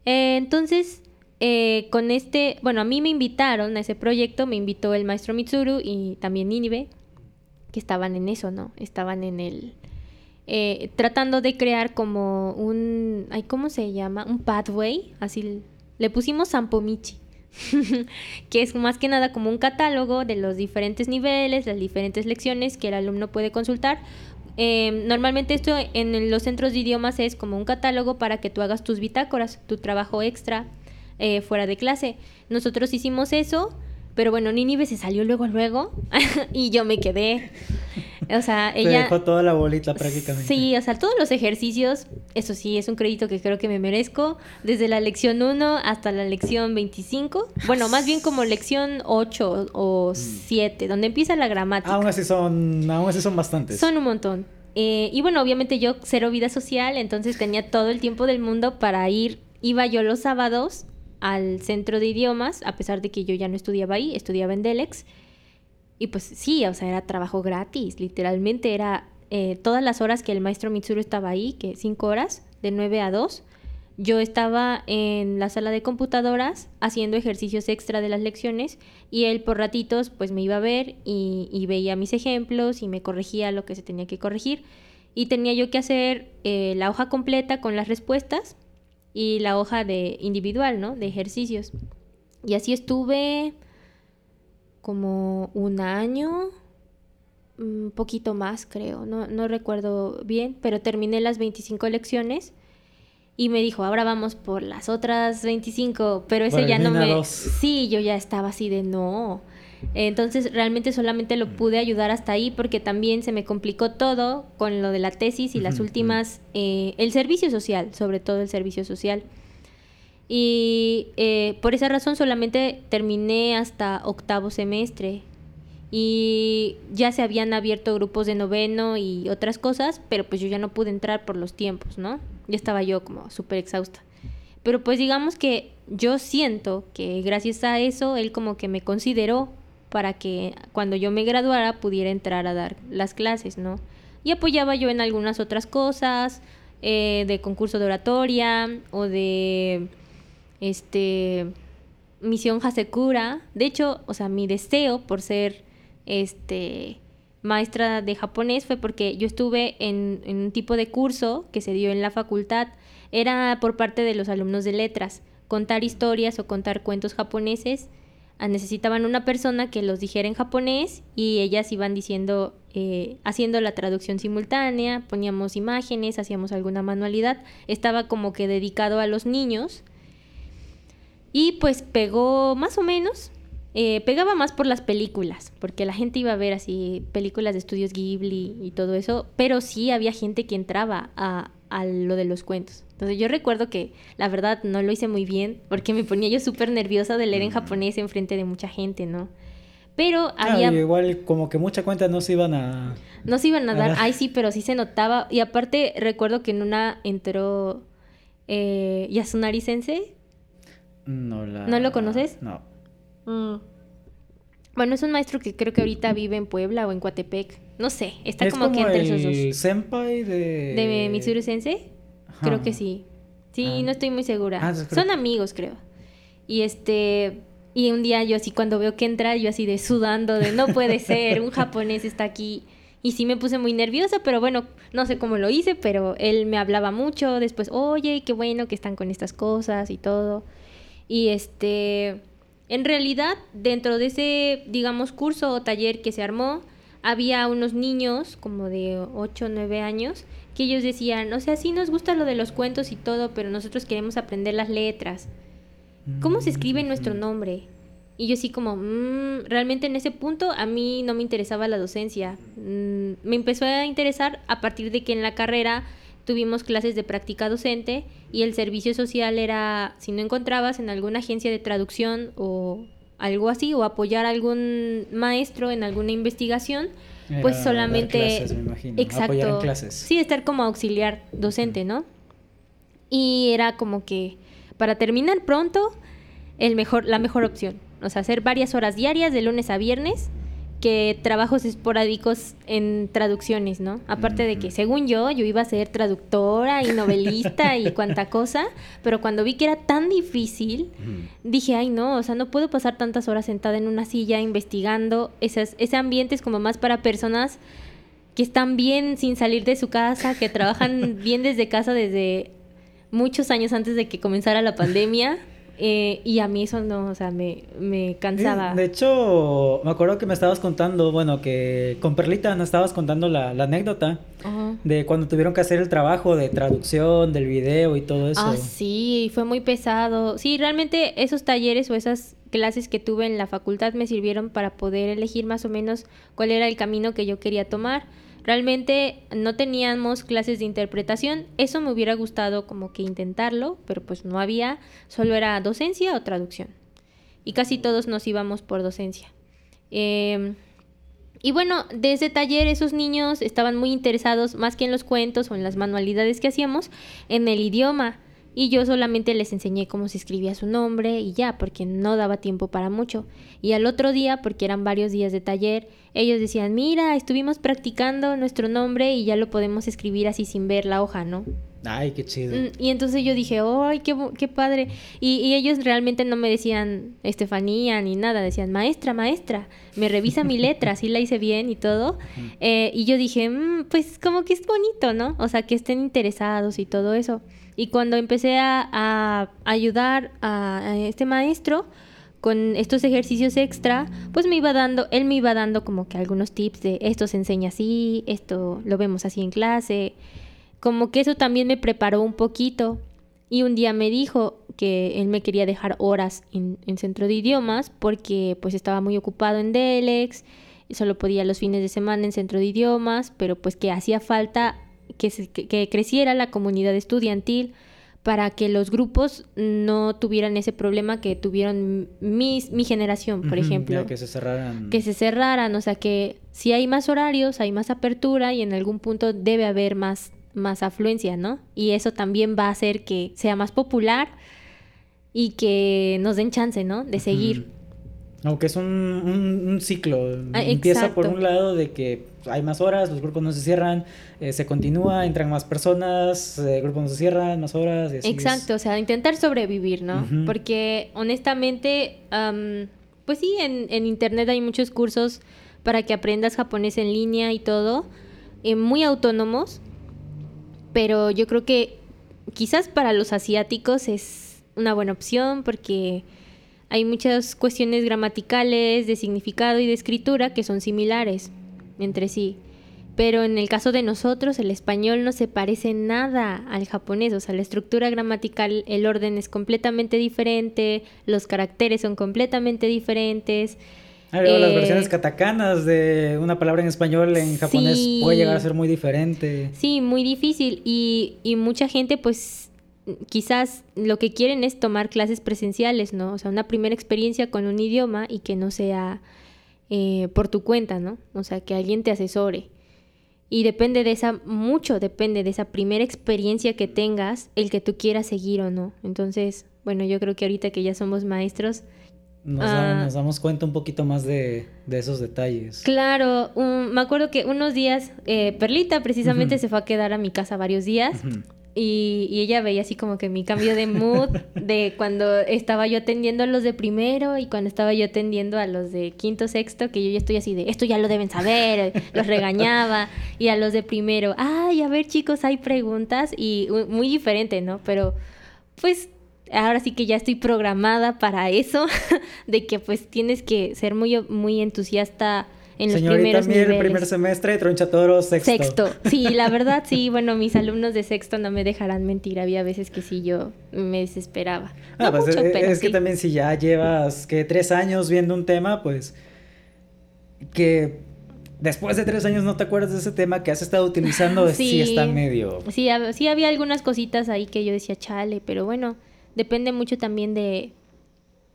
Eh, entonces, eh, con este, bueno, a mí me invitaron a ese proyecto, me invitó el maestro Mitsuru y también Ninibe, que estaban en eso, ¿no? Estaban en el... eh, tratando de crear como un... Ay, ¿Cómo se llama? Un pathway, así le pusimos Sampomichi, [LAUGHS] que es más que nada como un catálogo de los diferentes niveles, las diferentes lecciones que el alumno puede consultar. Eh, normalmente esto en los centros de idiomas es como un catálogo para que tú hagas tus bitácoras, tu trabajo extra eh, fuera de clase. Nosotros hicimos eso, pero bueno, Ninive se salió luego, luego, [LAUGHS] y yo me quedé. O sea, ella... dejó toda la bolita prácticamente. Sí, o sea, todos los ejercicios, eso sí, es un crédito que creo que me merezco, desde la lección 1 hasta la lección 25, bueno, más bien como lección 8 o 7, donde empieza la gramática. Aún así son, aún así son bastantes. Son un montón. Eh, y bueno, obviamente yo cero vida social, entonces tenía todo el tiempo del mundo para ir, iba yo los sábados al centro de idiomas, a pesar de que yo ya no estudiaba ahí, estudiaba en Delex. Y pues sí, o sea, era trabajo gratis, literalmente era eh, todas las horas que el maestro Mitsuru estaba ahí, que cinco horas, de 9 a 2, yo estaba en la sala de computadoras haciendo ejercicios extra de las lecciones y él por ratitos pues me iba a ver y, y veía mis ejemplos y me corregía lo que se tenía que corregir. Y tenía yo que hacer eh, la hoja completa con las respuestas y la hoja de individual, ¿no? De ejercicios. Y así estuve como un año, un poquito más creo, no, no recuerdo bien, pero terminé las 25 lecciones y me dijo, ahora vamos por las otras 25, pero ese ya no me... dos. Sí, yo ya estaba así de no. Entonces realmente solamente lo pude ayudar hasta ahí porque también se me complicó todo con lo de la tesis y las últimas, eh, el servicio social, sobre todo el servicio social. Y eh, por esa razón solamente terminé hasta octavo semestre. Y ya se habían abierto grupos de noveno y otras cosas, pero pues yo ya no pude entrar por los tiempos, ¿no? Ya estaba yo como súper exhausta. Pero pues digamos que yo siento que gracias a eso él como que me consideró para que cuando yo me graduara pudiera entrar a dar las clases, ¿no? Y apoyaba yo en algunas otras cosas, eh, de concurso de oratoria o de este misión Hasekura. De hecho, o sea, mi deseo por ser este maestra de japonés fue porque yo estuve en, en un tipo de curso que se dio en la facultad. Era por parte de los alumnos de letras. Contar historias o contar cuentos japoneses. Necesitaban una persona que los dijera en japonés y ellas iban diciendo, eh, haciendo la traducción simultánea, poníamos imágenes, hacíamos alguna manualidad. Estaba como que dedicado a los niños. Y pues pegó más o menos. Eh, pegaba más por las películas, porque la gente iba a ver así películas de estudios Ghibli y todo eso, pero sí había gente que entraba a, a lo de los cuentos. Entonces yo recuerdo que la verdad no lo hice muy bien, porque me ponía yo súper nerviosa de leer en japonés en frente de mucha gente, ¿no? Pero Claro, había... y igual como que mucha cuenta no se iban a... No se iban a dar, ay sí, pero sí se notaba. Y aparte recuerdo que en una entró eh, Yasunari Sensei. No, la... ¿No lo conoces? No. Mm. Bueno, es un maestro que creo que ahorita vive en Puebla o en Coatepec. No sé, está es como, que entre esos el dos. senpai de... ¿De Mitsuru Sensei? Creo que sí. Sí, Ah. no estoy muy segura. Ah, Son amigos, creo. Y este... Y un día yo así cuando veo que entra, yo así de sudando, de no puede ser, un japonés está aquí. Y sí me puse muy nerviosa, pero bueno, no sé cómo lo hice, pero él me hablaba mucho. Después, oye, qué bueno que están con estas cosas y todo. Y este, en realidad, dentro de ese, digamos, curso o taller que se armó, había unos niños como de 8 o 9 años que ellos decían, o sea, sí nos gusta lo de los cuentos y todo, pero nosotros queremos aprender las letras. ¿Cómo se escribe nuestro nombre? Y yo sí como, mm, realmente en ese punto a mí no me interesaba la docencia. Mm, me empezó a interesar a partir de que en la carrera tuvimos clases de práctica docente y el servicio social era, si no encontrabas en alguna agencia de traducción o algo así, o apoyar a algún maestro en alguna investigación, pues solamente... Clases, me imagino. Exacto. Apoyar en clases. Sí, estar como auxiliar docente, ¿no? Y era como que para terminar pronto, el mejor, la mejor opción. O sea, hacer varias horas diarias de lunes a viernes que trabajos esporádicos en traducciones, ¿no? Aparte de que, según yo, yo iba a ser traductora y novelista y [LAUGHS] cuanta cosa, pero cuando vi que era tan difícil, dije, ay, no, o sea, no puedo pasar tantas horas sentada en una silla investigando. Esas, ese ambiente es como más para personas que están bien sin salir de su casa, que trabajan [LAUGHS] bien desde casa desde muchos años antes de que comenzara la pandemia. Eh, y a mí eso no, o sea, me, me cansaba. De hecho, me acuerdo que me estabas contando, bueno, que con Perlita nos estabas contando la, la anécdota de cuando tuvieron que hacer el trabajo de traducción del video y todo eso. Ah, sí, fue muy pesado. Sí, realmente esos talleres o esas clases que tuve en la facultad me sirvieron para poder elegir más o menos cuál era el camino que yo quería tomar. Realmente no teníamos clases de interpretación, eso me hubiera gustado como que intentarlo, pero pues no había, solo era docencia o traducción. Y casi todos nos íbamos por docencia. Eh, y bueno, de ese taller esos niños estaban muy interesados, más que en los cuentos o en las manualidades que hacíamos, en el idioma. Y yo solamente les enseñé cómo se escribía su nombre y ya, porque no daba tiempo para mucho. Y al otro día, porque eran varios días de taller, ellos decían, mira, estuvimos practicando nuestro nombre y ya lo podemos escribir así sin ver la hoja, ¿no? Ay, qué chido. Mm, Y entonces yo dije, ¡ay, qué, qué padre! Y, y ellos realmente no me decían Estefanía ni nada, decían, maestra, maestra, me revisa mi letra, sí la hice bien y todo. Eh, y yo dije, "Mm, pues como que es bonito, ¿no? O sea, que estén interesados y todo eso. Y cuando empecé a, a ayudar a, a este maestro con estos ejercicios extra, pues me iba dando, él me iba dando como que algunos tips de esto se enseña así, esto lo vemos así en clase como que eso también me preparó un poquito. Y un día me dijo que él me quería dejar horas en, en centro de idiomas porque pues estaba muy ocupado en Delex, solo podía los fines de semana en centro de idiomas, pero pues que hacía falta que, se- que- que creciera la comunidad estudiantil para que los grupos no tuvieran ese problema que tuvieron mis, mi generación, por ejemplo ya que se cerraran. que se cerraran, o sea que si hay más horarios, hay más apertura y en algún punto debe haber más, más afluencia, ¿no? Y eso también va a hacer que sea más popular y que nos den chance, ¿no? De seguir. Aunque es un, un- un ciclo. Ah, Empieza por un lado de que hay más horas, los grupos no se cierran, eh, se continúa, entran más personas, eh, grupos no se cierran, más horas. es. Exacto, o sea, intentar sobrevivir, ¿no? Porque honestamente, am, pues sí, en, en internet hay muchos cursos para que aprendas japonés en línea y todo, eh, muy autónomos, pero yo creo que quizás para los asiáticos es una buena opción porque hay muchas cuestiones gramaticales, de significado y de escritura que son similares entre sí. Pero en el caso de nosotros, el español no se parece nada al japonés. O sea, la estructura gramatical, el orden es completamente diferente, los caracteres son completamente diferentes. Ah, luego las Eh, versiones katakanas de una palabra en español en japonés Sí. puede llegar a ser muy diferente. Sí, muy difícil. Y, y mucha gente, pues, quizás lo que quieren es tomar clases presenciales, ¿no? O sea, una primera experiencia con un idioma y que no sea eh, por tu cuenta, ¿no? O sea, que alguien te asesore. Y depende de esa, mucho depende de esa primera experiencia que tengas, el que tú quieras seguir o no. Entonces, bueno, yo creo que ahorita que ya somos maestros, Nos, Ah. nos damos cuenta un poquito más de, de esos detalles. Claro, un- me acuerdo que unos días, eh, Perlita precisamente se fue a quedar a mi casa varios días Ujú. Y, y ella veía así como que mi cambio de mood [LAUGHS] de cuando estaba yo atendiendo a los de primero y cuando estaba yo atendiendo a los de quinto, sexto, que yo ya estoy así de, esto ya lo deben saber, [LAUGHS] los regañaba y a los de primero, ay, a ver chicos, hay preguntas y muy diferente, ¿no? Pero pues ahora sí que ya estoy programada para eso, [LAUGHS] de que pues tienes que ser muy, muy entusiasta en los Señorita primeros niveles. primer semestre, Tronchatoro, sexto. Sexto, sí, la [LAUGHS] verdad sí, bueno, mis alumnos de sexto no me dejarán mentir, había veces que sí yo me desesperaba. Ah, pues mucho, es, pero es que también si ya llevas que tres años viendo un tema, pues que después de tres años no te acuerdas de ese tema que has estado utilizando, [LAUGHS] sí, Sí. está medio... Sí, sí había algunas cositas ahí que yo decía, chale, pero bueno, depende mucho también de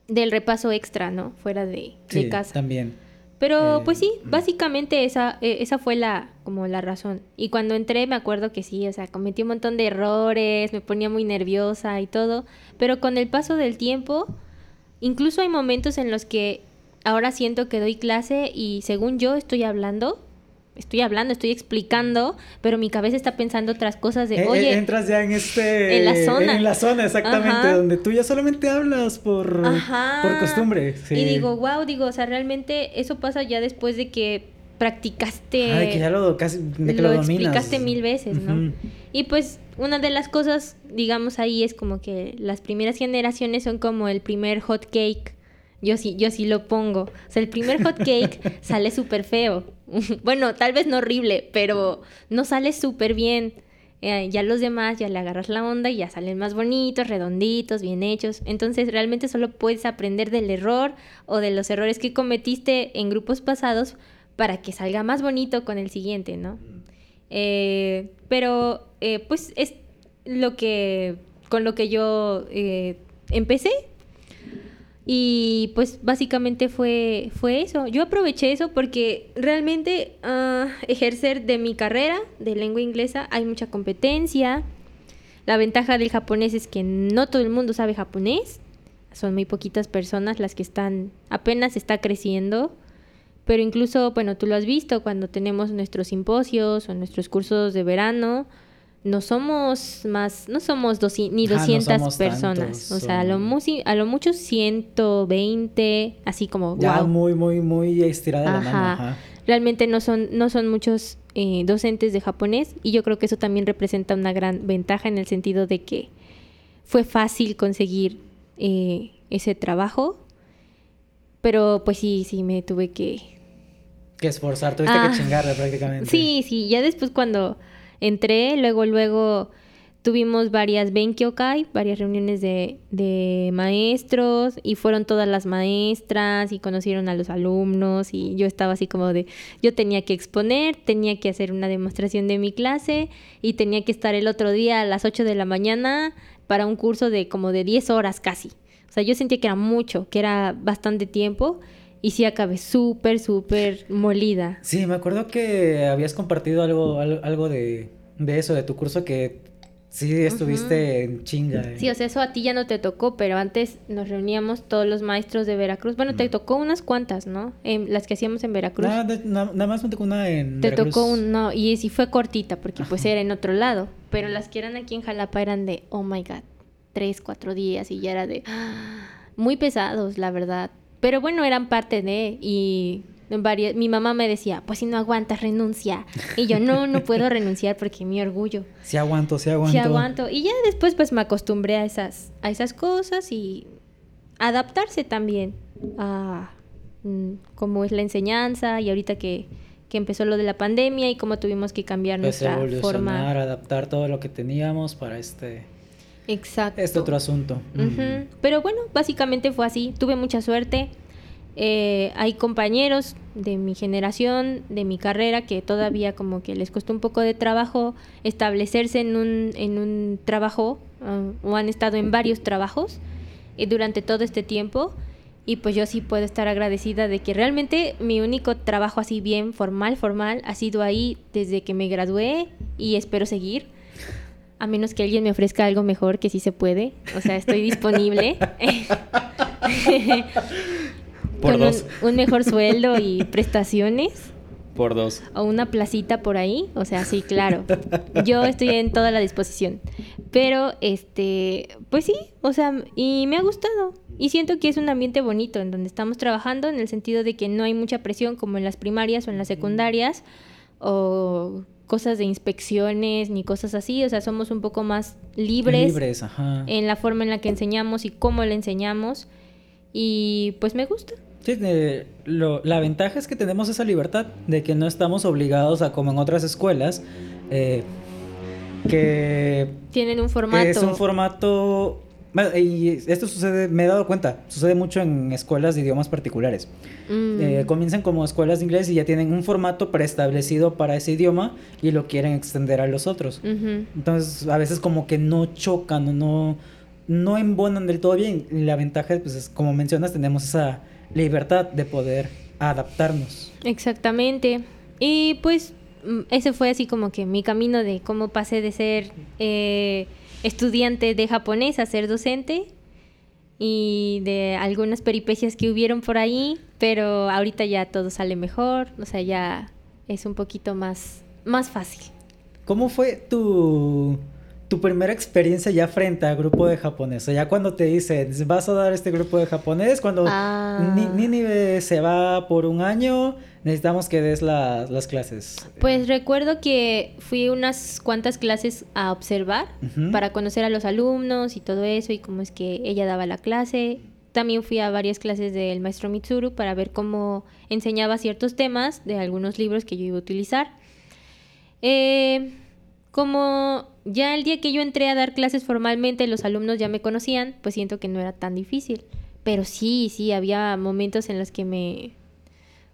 del repaso extra, ¿no? Fuera de, de Sí, casa. también. Pero Eh, pues sí, mm. básicamente esa, eh, esa fue la, como la razón. Y cuando entré me acuerdo que sí, o sea, cometí un montón de errores, me ponía muy nerviosa y todo. Pero con el paso del tiempo, incluso hay momentos en los que ahora siento que doy clase y según yo estoy hablando, estoy hablando, estoy explicando, pero mi cabeza está pensando otras cosas de, Eh, eh, oye, entras ya en este... En la zona. En la zona, exactamente, Ajá. donde tú ya solamente hablas por, Ajá. por costumbre. sí. y digo, wow, digo, o sea, realmente eso pasa ya después de que practicaste... Ah, de que ya lo, casi, de que lo lo, dominas. explicaste mil veces, ¿no? Y pues una de las cosas, digamos ahí, es como que las primeras generaciones son como el primer hot cake. Yo sí, yo sí lo pongo. O sea, el primer hot cake [LAUGHS] sale súper feo. [LAUGHS] bueno, tal vez no horrible, pero no sale súper bien. Eh, ya los demás ya le agarras la onda y ya salen más bonitos, redonditos, bien hechos. Entonces realmente solo puedes aprender del error o de los errores que cometiste en grupos pasados para que salga más bonito con el siguiente, ¿no? Eh, pero eh, pues es lo que con lo que yo eh, empecé y pues básicamente fue, fue eso. Yo aproveché eso porque realmente ah, ejercer de mi carrera de lengua inglesa hay mucha competencia. La ventaja del japonés es que no todo el mundo sabe japonés. Son muy poquitas personas las que están, apenas está creciendo. Pero incluso, bueno, tú lo has visto cuando tenemos nuestros simposios o nuestros cursos de verano, no somos más, no somos ni Ajá, no 200 somos personas. tantos, o sea, a lo, a lo mucho 120, así como, Ya wow. muy, muy, muy estirada la mano. Ajá. Realmente no son, no son muchos eh, docentes de japonés y yo creo que eso también representa una gran ventaja en el sentido de que fue fácil conseguir eh, ese trabajo, pero pues sí, sí me tuve que... Que esforzar, tuviste Ah. que chingarle prácticamente. Sí, sí, ya después cuando entré, luego, luego tuvimos varias Benkyokai, varias reuniones de, de maestros y fueron todas las maestras y conocieron a los alumnos y yo estaba así como de, yo tenía que exponer, tenía que hacer una demostración de mi clase y tenía que estar el otro día a las 8 de la mañana para un curso de como de 10 horas casi. O sea, yo sentía que era mucho, que era bastante tiempo y sí acabé súper, súper molida. Sí, me acuerdo que habías compartido algo, al- algo de, de eso, de tu curso, que sí estuviste en chinga. eh. Sí, o sea, eso a ti ya no te tocó, pero antes nos reuníamos todos los maestros de Veracruz. Bueno, te tocó unas cuantas, ¿no? En las que hacíamos en Veracruz. Nada, de- na- nada más me tocó una en te Veracruz. tocó un, no, y sí fue cortita, porque pues era en otro lado. Pero las que eran aquí en Jalapa eran de, oh my god, tres, cuatro días, y ya era de, muy pesados, la verdad. Pero bueno, eran parte de, y varias, mi mamá me decía, pues si no aguantas, renuncia. Y yo, no, no puedo [LAUGHS] renunciar porque mi orgullo. Sí aguanto, sí aguanto. Sí aguanto. Y ya después pues me acostumbré a esas, a esas cosas y adaptarse también a mm, cómo es la enseñanza y ahorita que, que empezó lo de la pandemia y cómo tuvimos que cambiar Pues nuestra evolucionar, forma. adaptar todo lo que teníamos para este, Exacto. este otro asunto. Mm. Pero bueno, básicamente fue así. Tuve mucha suerte. Eh, hay compañeros de mi generación, de mi carrera, que todavía como que les costó un poco de trabajo establecerse en un, en un trabajo ah, o han estado en varios trabajos eh, durante todo este tiempo. Y pues yo sí puedo estar agradecida de que realmente mi único trabajo así bien formal, formal, ha sido ahí desde que me gradué y espero seguir. A menos que alguien me ofrezca algo mejor, que sí se puede. O sea, estoy disponible. [LAUGHS] [LAUGHS] Por Con dos. Un, un mejor sueldo y prestaciones. Por dos. O una placita por ahí. O sea, sí, claro. Yo estoy en toda la disposición. Pero, este, pues sí, o sea, y me ha gustado. Y siento que es un ambiente bonito en donde estamos trabajando, en el sentido de que no hay mucha presión como en las primarias o en las secundarias, o cosas de inspecciones, ni cosas así. O sea, somos un poco más libres, Libres, ajá. en la forma en la que enseñamos y cómo le enseñamos. Y pues me gusta. Sí, de- lo- la ventaja es que tenemos esa libertad de que no estamos obligados a, como en otras escuelas, eh, que Tienen un formato. es un formato... y esto sucede, me he dado cuenta, sucede mucho en escuelas de idiomas particulares. Mm. Eh, comienzan como escuelas de inglés y ya tienen un formato preestablecido para ese idioma y lo quieren extender a los otros. Entonces, a veces como que no chocan o no, no embonan del todo bien. La ventaja, pues, es, como mencionas, tenemos esa libertad de poder adaptarnos. Exactamente. Y pues mm, ese fue así como que mi camino de cómo pasé de ser eh, estudiante de japonés a ser docente y de algunas peripecias que hubieron por ahí, pero ahorita ya todo sale mejor, o sea, ya es un poquito más, más fácil. ¿Cómo fue tu, tu primera experiencia ya frente al grupo de japonés? O sea, ya cuando te dicen, vas a dar este grupo de japonés, cuando Ah. Ni- Nínive se va por un año, necesitamos que des la- las clases. Pues recuerdo que fui unas cuantas clases a observar para conocer a los alumnos y todo eso y cómo es que ella daba la clase. También fui a varias clases del maestro Mitsuru para ver cómo enseñaba ciertos temas de algunos libros que yo iba a utilizar. Eh, como ya el día que yo entré a dar clases formalmente los alumnos ya me conocían, pues siento que no era tan difícil. Pero sí, sí, había momentos en los que me,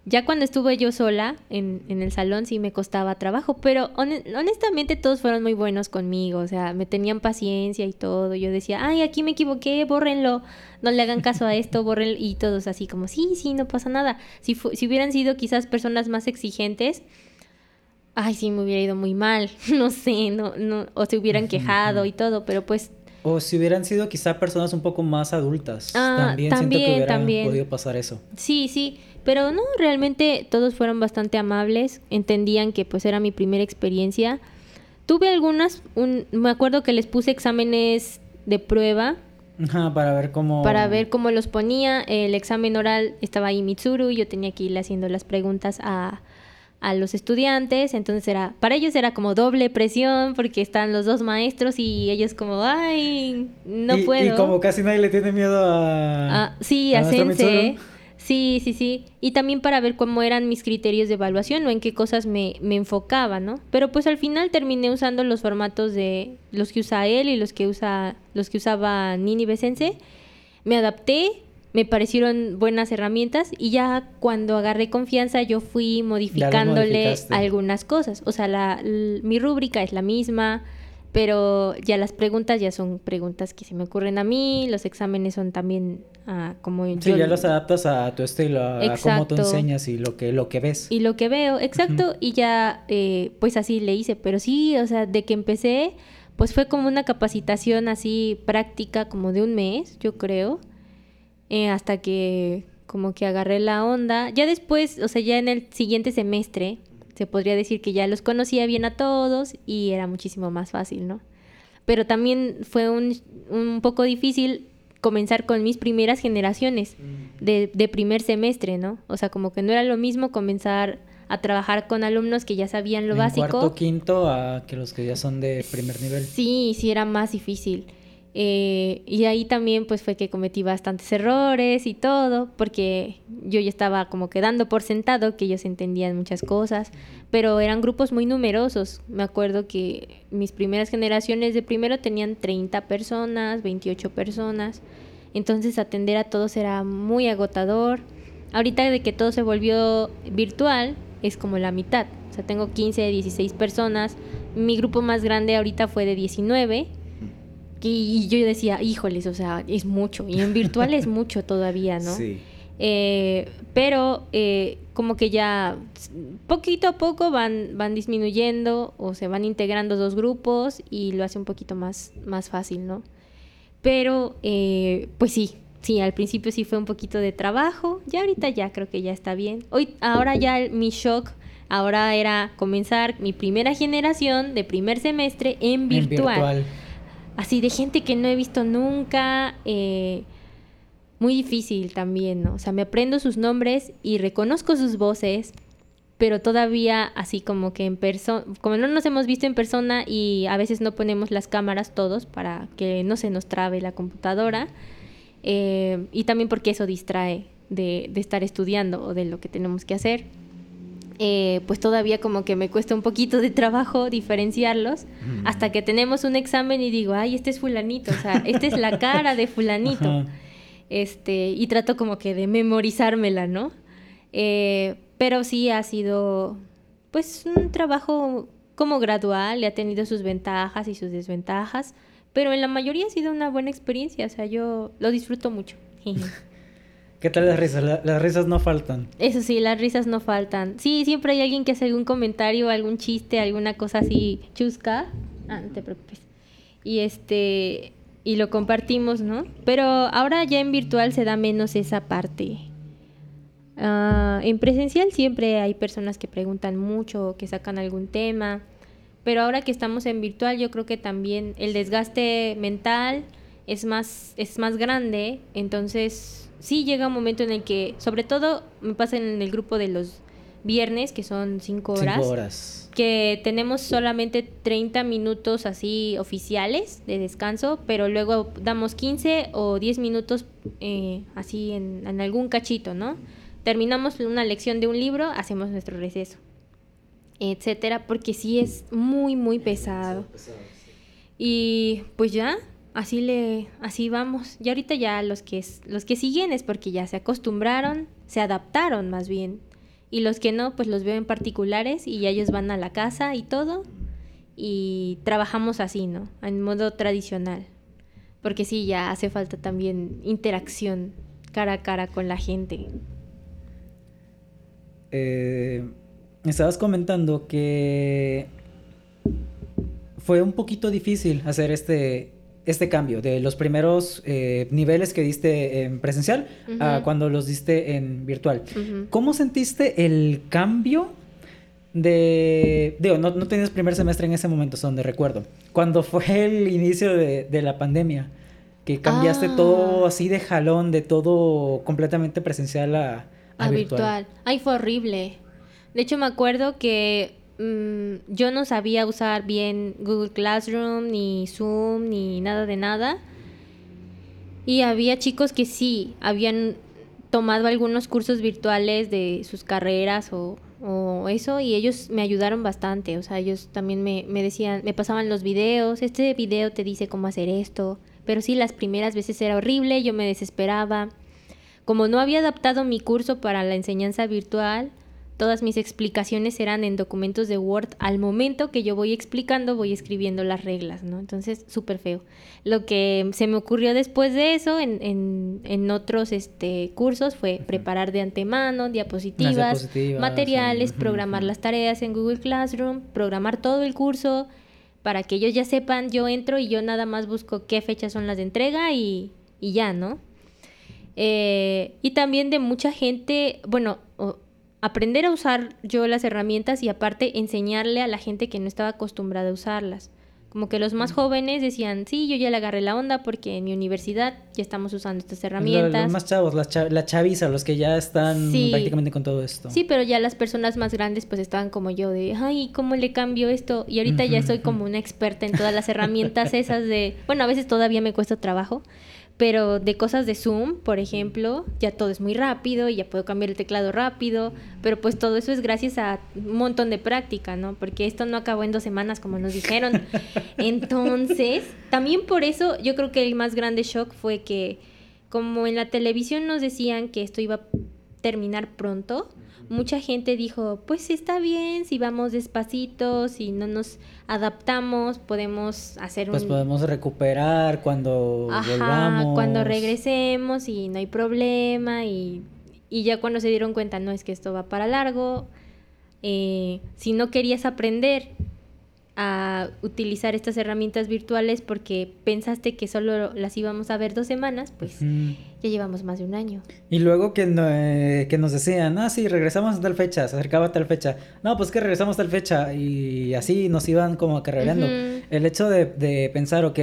ya cuando estuve yo sola en, en el salón sí me costaba trabajo, pero hone- honestamente todos fueron muy buenos conmigo, o sea, me tenían paciencia y todo. Yo decía, ay, aquí me equivoqué, bórrenlo, no le hagan caso a esto, bórrenlo. Y todos así como, sí, sí, no pasa nada. Si, si hubieran sido quizás personas más exigentes, ay, sí, me hubiera ido muy mal, [LAUGHS] no sé, no, no, o se hubieran quejado y todo, pero pues O si hubieran sido quizá personas un poco más adultas. Ah, también, siento que hubiera también. podido pasar eso. Sí, sí, pero no, realmente todos fueron bastante amables, entendían que pues era mi primera experiencia. Tuve algunas, un, me acuerdo que les puse exámenes de prueba Ajá, para ver cómo... para ver cómo los ponía. El examen oral estaba ahí Mitsuru y yo tenía que irle haciendo las preguntas a, a los estudiantes. Entonces era, para ellos era como doble presión porque están los dos maestros y ellos como, ay, no y, puedo. Y como casi nadie le tiene miedo a... Ah, sí, a a Sensei. Sí, sí, sí. Y también para ver cómo eran mis criterios de evaluación o en qué cosas me, me enfocaba, ¿no? Pero pues al final terminé usando los formatos de los que usa él y los que usa los que usaba Nini Sensei. Me adapté, me parecieron buenas herramientas y ya cuando agarré confianza yo fui modificándole algunas cosas. O sea, la, mi rúbrica es la misma, pero ya las preguntas ya son preguntas que se me ocurren a mí, los exámenes son también ah, como Sí, yo ya los adaptas a tu estilo, a, a cómo tú enseñas y lo que, lo que ves. y lo que veo, exacto, y ya eh, pues así le hice, pero sí, o sea, de que empecé, pues fue como una capacitación así práctica como de un mes, yo creo, eh, hasta que como que agarré la onda. Ya después, o sea, ya en el siguiente semestre, se podría decir que ya los conocía bien a todos y era muchísimo más fácil, ¿no? Pero también fue un, un poco difícil comenzar con mis primeras generaciones de, de primer semestre, ¿no? O sea, como que no era lo mismo comenzar a trabajar con alumnos que ya sabían lo en básico. cuarto, quinto, a que los que ya son de primer nivel. Sí, sí era más difícil. Eh, y ahí también pues fue que cometí bastantes errores y todo, porque yo ya estaba como quedando por sentado que ellos entendían muchas cosas, pero eran grupos muy numerosos. Me acuerdo que mis primeras generaciones de primero tenían 30 personas, 28 personas, entonces atender a todos era muy agotador. Ahorita de que todo se volvió virtual, es como la mitad. O sea, tengo 15, 16 personas. Mi grupo más grande ahorita fue de 19. Y yo decía, híjoles, o sea, es mucho. Y en virtual es [LAUGHS] mucho todavía, ¿no? Sí. Eh, pero eh, como que ya poquito a poco van, van disminuyendo o se van integrando dos grupos y lo hace un poquito más, más fácil, ¿no? Pero eh, pues sí, sí, al principio sí fue un poquito de trabajo, ya ahorita ya creo que ya está bien. Hoy, ahora ya el- mi shock, ahora era comenzar mi primera generación de primer semestre en En virtual así de gente que no he visto nunca. eh, muy difícil también, ¿no? O sea, me aprendo sus nombres y reconozco sus voces, pero todavía así como que en persona, como no nos hemos visto en persona y a veces no ponemos las cámaras todos para que no se nos trabe la computadora, eh, y también porque eso distrae, de, de estar estudiando o de lo que tenemos que hacer. Eh, pues todavía como que me cuesta un poquito de trabajo diferenciarlos Mm. hasta que tenemos un examen y digo, ay, este es fulanito, o sea, esta es la [LAUGHS] cara de fulanito. Ajá. Este, y trato como que de memorizármela, ¿no? Eh, pero sí ha sido, pues, un trabajo como gradual, y ha tenido sus ventajas y sus desventajas, pero en la mayoría ha sido una buena experiencia, o sea, yo lo disfruto mucho. [LAUGHS] ¿Qué tal las risas? La- las risas no faltan. Eso sí, las risas no faltan. Sí, siempre hay alguien que hace algún comentario, algún chiste, alguna cosa así chusca. Ah, no te preocupes. Y este y lo compartimos, ¿no? Pero ahora ya en virtual se da menos esa parte. Ah, en presencial siempre hay personas que preguntan mucho, que sacan algún tema. Pero ahora que estamos en virtual, yo creo que también el desgaste mental es más, es más grande. Entonces, sí llega un momento en el que, sobre todo, me pasa en el grupo de los viernes, que son cinco horas, Cinco horas. que tenemos solamente 30 minutos así oficiales de descanso, pero luego damos 15 o 10 minutos eh, así en, en algún cachito, ¿no? Terminamos una lección de un libro, hacemos nuestro receso, etcétera, porque sí es muy, muy pesado. Y pues ya, así le, así vamos. Y ahorita ya los que los que siguen es porque ya se acostumbraron, se adaptaron más bien. Y los que no, pues los veo en particulares y ya ellos van a la casa y todo. Y trabajamos así, ¿no? En modo tradicional. Porque sí, ya hace falta también interacción cara a cara con la gente. Eh, estabas comentando que fue un poquito difícil hacer este, este cambio de los primeros eh, niveles que diste en presencial a cuando los diste en virtual. ¿Cómo sentiste el cambio de... Digo, no, no tenías primer semestre en ese momento, son de recuerdo. Cuando fue el inicio de, de la pandemia, que cambiaste Ah. todo así de jalón, de todo completamente presencial a, a a virtual. Ay, fue horrible. De hecho, me acuerdo que mm, yo no sabía usar bien Google Classroom, ni Zoom, ni nada de nada. Y había chicos que sí, habían tomado algunos cursos virtuales de sus carreras o, o eso, y ellos me ayudaron bastante. O sea, ellos también me, me decían, me pasaban los videos, este video te dice cómo hacer esto. Pero sí, las primeras veces era horrible, yo me desesperaba. Como no había adaptado mi curso para la enseñanza virtual, todas mis explicaciones eran en documentos de Word. Al momento que yo voy explicando, voy escribiendo las reglas, ¿no? Entonces, súper feo. Lo que se me ocurrió después de eso, en, en, en otros este, cursos, fue preparar de antemano diapositivas, materiales, sí. programar las tareas en Google Classroom, programar todo el curso, para que ellos ya sepan, yo entro y yo nada más busco qué fechas son las de entrega y, y ya, ¿no? Eh, y también de mucha gente, bueno, aprender a usar yo las herramientas y aparte enseñarle a la gente que no estaba acostumbrada a usarlas. Como que los más jóvenes decían, sí, yo ya le agarré la onda porque en mi universidad ya estamos usando estas Los, herramientas. los más chavos, la, la chaviza, los que ya están Sí. prácticamente con todo esto. Sí, pero ya las personas más grandes pues estaban como yo de, ay, ¿cómo le cambio esto? Y ahorita ya soy como una experta en todas las herramientas esas de, bueno, a veces todavía me cuesta trabajo, pero de cosas de Zoom, por ejemplo, ya todo es muy rápido y ya puedo cambiar el teclado rápido, pero pues todo eso es gracias a un montón de práctica, ¿no? Porque esto no acabó en dos semanas como nos dijeron. [LAUGHS] Entonces, también por eso yo creo que el más grande shock fue que como en la televisión nos decían que esto iba terminar pronto, mucha gente dijo, pues está bien, si vamos despacito, si no nos adaptamos, podemos hacer Pues un... podemos recuperar cuando Ajá, volvamos. cuando regresemos y no hay problema y, y ya cuando se dieron cuenta, no es que esto va para largo, eh, si no querías aprender a utilizar estas herramientas virtuales porque pensaste que solo las íbamos a ver dos semanas, pues ya llevamos más de un año. Y luego que, no- eh, que nos decían, ah, sí, regresamos a tal fecha, se acercaba a tal fecha. No, pues que regresamos a tal fecha. Y así nos iban como acarreando. El hecho de, de pensar, ok,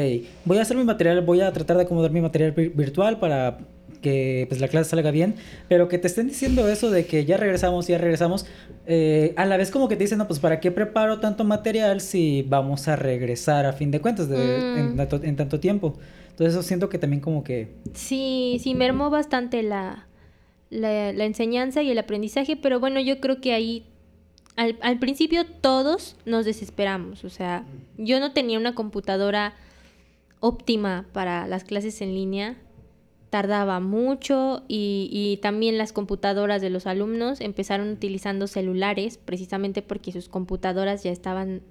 voy a hacer mi material, voy a tratar de acomodar mi material vir- virtual para que pues la clase salga bien, pero que te estén diciendo eso de que ya regresamos, ya regresamos, eh, a la vez como que te dicen, no, pues ¿para qué preparo tanto material si vamos a regresar a fin de cuentas de- Mm. en, tanto, en tanto tiempo? Entonces eso siento que también como que... Sí, sí, mermó bastante la, la, la enseñanza y el aprendizaje, pero bueno, yo creo que ahí al, al, principio todos nos desesperamos, o sea, yo no tenía una computadora óptima para las clases en línea, tardaba mucho y, y, también las computadoras de los alumnos empezaron utilizando celulares precisamente porque sus computadoras ya estaban,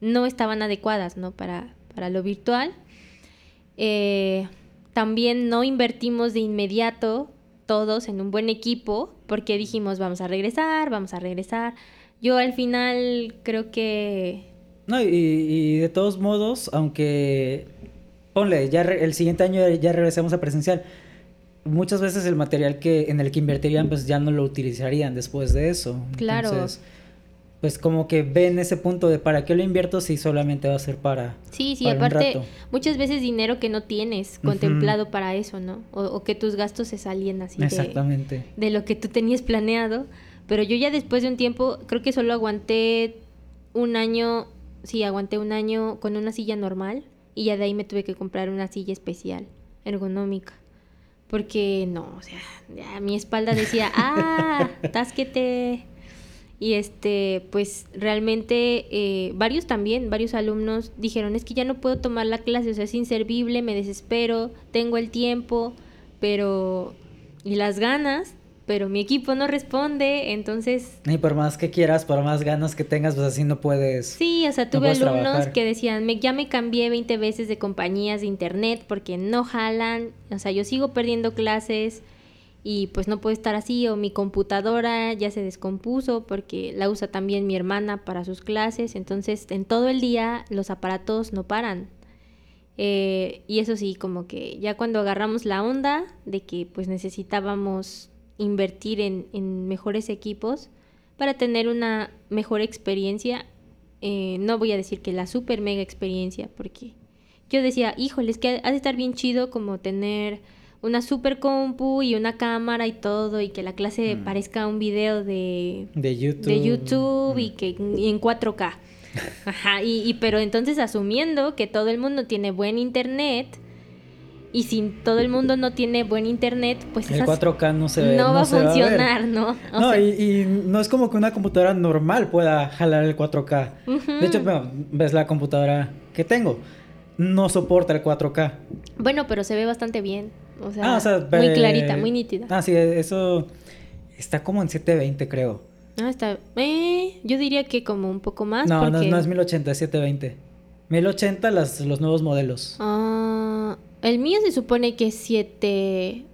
no estaban adecuadas, ¿no? Para, para lo virtual. Eh, también no invertimos de inmediato todos en un buen equipo porque dijimos vamos a regresar, vamos a regresar. Yo al final creo que... No, y, y de todos modos, aunque ponle, ya el siguiente año ya regresemos a presencial. Muchas veces el material que en el que invertirían pues ya no lo utilizarían después de eso. Claro. Entonces, pues como que ven ese punto de para qué lo invierto si solamente va a ser para Sí, sí, para un aparte rato. muchas veces dinero que no tienes contemplado para eso, ¿no? O, o que tus gastos se salían así de, Exactamente. de lo que tú tenías planeado. Pero yo ya después de un tiempo, creo que solo aguanté un año, sí, aguanté un año con una silla normal y ya de ahí me tuve que comprar una silla especial, ergonómica. Porque no, o sea, ya mi espalda decía, [LAUGHS] ah, tásquete. Y este, pues realmente eh, varios también, varios alumnos dijeron, es que ya no puedo tomar la clase, o sea, es inservible, me desespero, tengo el tiempo, pero... y las ganas, pero mi equipo no responde, entonces Y por más que quieras, por más ganas que tengas, pues así no puedes. Sí, o sea, tuve alumnos trabajar. que decían, me, ya me cambié 20 veces de compañías de internet porque no jalan, o sea, yo sigo perdiendo clases y pues no puedo estar así, o mi computadora ya se descompuso porque la usa también mi hermana para sus clases, entonces en todo el día los aparatos no paran. Eh, y eso sí, como que ya cuando agarramos la onda de que pues necesitábamos invertir en, en mejores equipos para tener una mejor experiencia, eh, no voy a decir que la super mega experiencia, porque yo decía, híjole, es que ha de estar bien chido como tener una super compu y una cámara y todo, y que la clase Mm. parezca un video de, De YouTube. de YouTube y Mm. que y en 4K. [LAUGHS] Ajá, y, y pero entonces asumiendo que todo el mundo tiene buen internet y si todo el mundo no tiene buen internet, pues El esas 4K no se ve. no, va a funcionar, ¿no? O no, sea, y, y no es como que una computadora normal pueda jalar el 4K. ujú. De hecho, bueno, ves la computadora que tengo. No soporta el 4K. bueno, pero se ve bastante bien. O sea, ah, o sea, muy eh, clarita, muy nítida. Ah, sí, eso está como en 720, creo. Ah, está. Eh, yo diría que como un poco más. no, no, porque... no es 1080, es 720. 1080 las, los nuevos modelos. Ah, el mío se supone que es 7...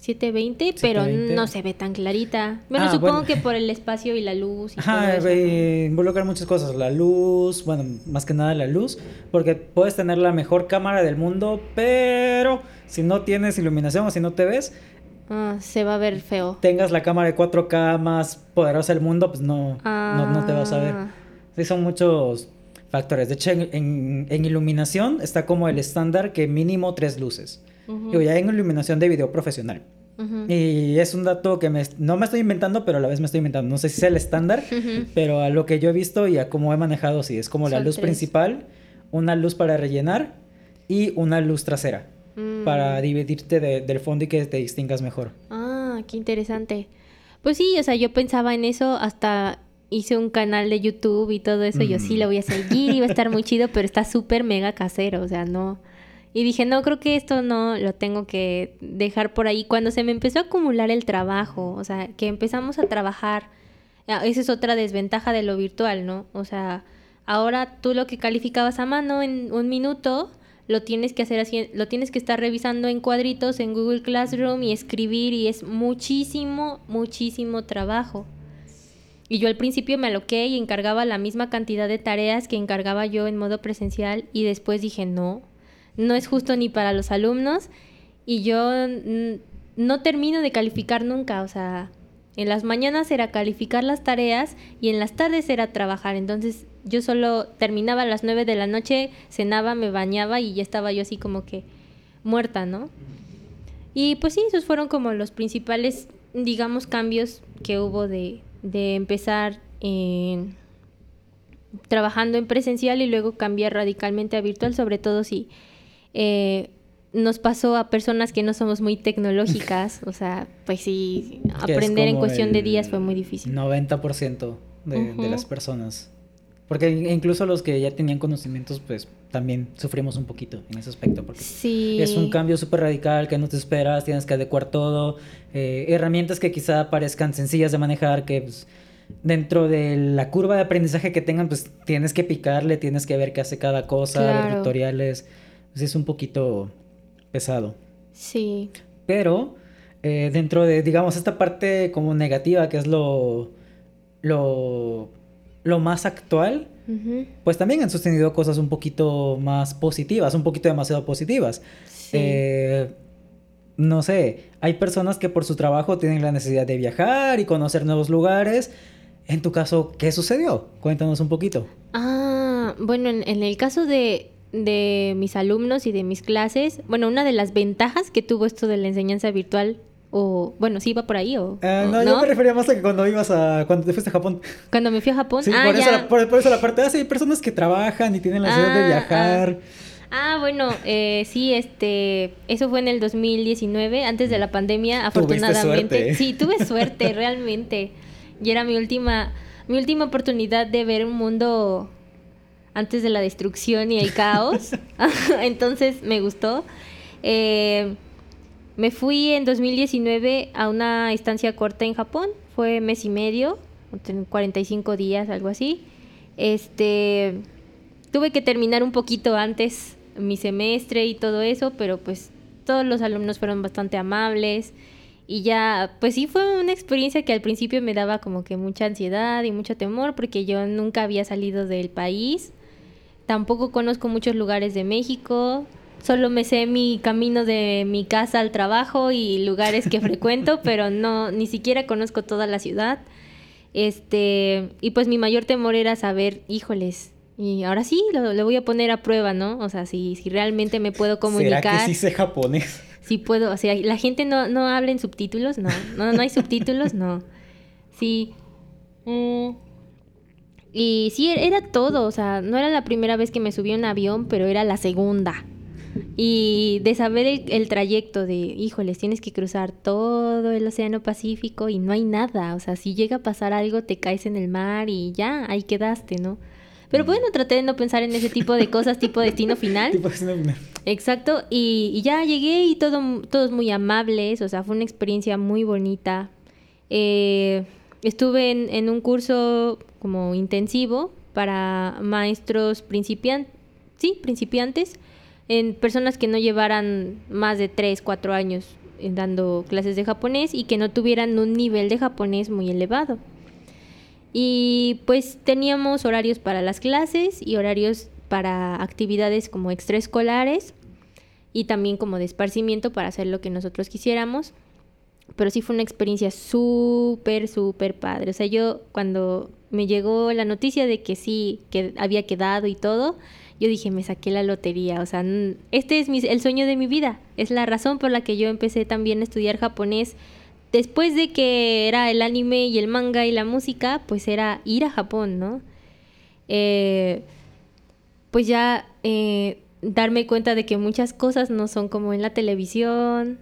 720, pero 720. no se ve tan clarita. Bueno, Ah, supongo bueno. que por el espacio y la luz y Ajá, todo eso, ¿no? eh, involucra muchas cosas. La luz, bueno, más que nada la luz. Porque puedes tener la mejor cámara del mundo, pero si no tienes iluminación o si no te ves, Ah, se va a ver feo. tengas la cámara de 4K más poderosa del mundo, pues no, no, no te vas a ver. Ah. Sí, son muchos factores. De hecho, en, iluminación está como el estándar que mínimo tres luces. Ujú, Digo, ya en iluminación de video profesional. Y es un dato que me, no me estoy inventando, pero a la vez me estoy inventando. No sé si sea el estándar, pero a lo que yo he visto y a cómo he manejado, sí, es como la luz tres. principal, una luz para rellenar y una luz trasera. Mm. Para dividirte de- del fondo y que te distingas mejor. Ah, qué interesante. Pues sí, o sea, yo pensaba en eso hasta hice un canal de YouTube y todo eso. Yo sí lo voy a seguir y va a estar muy chido, pero está súper mega casero, o sea, no. Y dije, no, creo que esto no lo tengo que dejar por ahí. Cuando se me empezó a acumular el trabajo, o sea, que empezamos a trabajar, ah, esa es otra desventaja de lo virtual, ¿no? O sea, ahora tú lo que calificabas a mano en un minuto, lo tienes que hacer así, lo tienes que estar revisando en cuadritos en Google Classroom y escribir y es muchísimo, muchísimo trabajo. Y yo al principio me aloqué y encargaba la misma cantidad de tareas que encargaba yo en modo presencial y después dije, no, no es justo ni para los alumnos y yo no termino de calificar nunca, o sea, en las mañanas era calificar las tareas y en las tardes era trabajar, entonces yo solo terminaba a las 9 de la noche, cenaba, me bañaba y ya estaba yo así como que muerta, ¿no? Y pues sí, esos fueron como los principales, digamos, cambios que hubo de, de empezar en trabajando en presencial y luego cambiar radicalmente a virtual, sobre todo si eh, nos pasó a personas que no somos muy tecnológicas, [LAUGHS] o sea, pues sí, aprender en cuestión de días fue muy difícil. 90% de, de las personas. Porque incluso los que ya tenían conocimientos, pues también sufrimos un poquito en ese aspecto. Porque sí. es un cambio súper radical que no te esperas, tienes que adecuar todo. Eh, herramientas que quizá parezcan sencillas de manejar, que pues, dentro de la curva de aprendizaje que tengan, pues tienes que picarle, tienes que ver qué hace cada cosa, Claro. ver tutoriales. Pues, es un poquito pesado. Sí. Pero eh, dentro de, digamos, esta parte como negativa, que es lo, lo, lo más actual, pues también han sostenido cosas un poquito más positivas, un poquito demasiado positivas. Sí. Eh, no sé, hay personas que por su trabajo tienen la necesidad de viajar y conocer nuevos lugares. En tu caso, ¿qué sucedió? Cuéntanos un poquito. Ah, bueno, en, en el caso de, de mis alumnos y de mis clases, bueno, una de las ventajas que tuvo esto de la enseñanza virtual, o bueno, sí iba por ahí, o, Eh, o no, yo me refería más a que cuando ibas a. cuando te fuiste a Japón. cuando me fui a Japón. Sí, ah, por, eso ya. la, por, por eso la parte. Ah, sí, hay personas que trabajan y tienen la necesidad de Ah, viajar. Ah, bueno, eh, sí, este, eso fue en el 2019, antes de la pandemia, afortunadamente. Sí, tuve [LAUGHS] suerte, realmente. Y era mi última, mi última oportunidad de ver un mundo antes de la destrucción y el caos. [LAUGHS] [LAUGHS] Entonces me gustó. Eh, me fui en 2019 a una estancia corta en Japón, fue mes y medio, 45 días, algo así. Este, tuve que terminar un poquito antes mi semestre y todo eso, pero pues todos los alumnos fueron bastante amables. Y ya, pues sí fue una experiencia que al principio me daba como que mucha ansiedad y mucho temor porque yo nunca había salido del país, tampoco conozco muchos lugares de México, solo me sé mi camino de mi casa al trabajo y lugares que frecuento, [LAUGHS] pero no, ni siquiera conozco toda la ciudad. Este, y pues mi mayor temor era saber, híjoles, y ahora sí lo, lo voy a poner a prueba, ¿no? O sea, si, si realmente me puedo comunicar. [LAUGHS] ¿Será que sí sé japonés? [LAUGHS] Si puedo, o sea, la gente no, no habla en subtítulos, no, no, no hay subtítulos, no. Sí. Mm. Y sí, e-, era todo, o sea, no era la primera vez que me subí a un avión, pero era la segunda. Y de saber el, el trayecto de, híjoles, tienes que cruzar todo el Océano Pacífico y no hay nada, o sea, si llega a pasar algo, te caes en el mar y ya, ahí quedaste, ¿no? Pero bueno, traté de no pensar en ese tipo de cosas, tipo destino final. [LAUGHS] Tipo, es una- Exacto, y, y ya llegué y todo, todos muy amables, o sea, fue una experiencia muy bonita. Eh, estuve en, en un curso como intensivo para maestros principiantes, sí, principiantes, en personas que no llevaran más de 3, 4 años eh, dando clases de japonés y que no tuvieran un nivel de japonés muy elevado. Y pues teníamos horarios para las clases y horarios para actividades como extraescolares y también como de esparcimiento para hacer lo que nosotros quisiéramos. Pero sí fue una experiencia súper, súper padre. O sea, yo cuando me llegó la noticia de que sí, que había quedado y todo, yo dije, me saqué la lotería. O sea, este es el sueño de mi vida. Es la razón por la que yo empecé también a estudiar japonés. Después de que era el anime y el manga y la música, pues era ir a Japón, ¿no? Eh, pues ya eh, darme cuenta de que muchas cosas no son como en la televisión.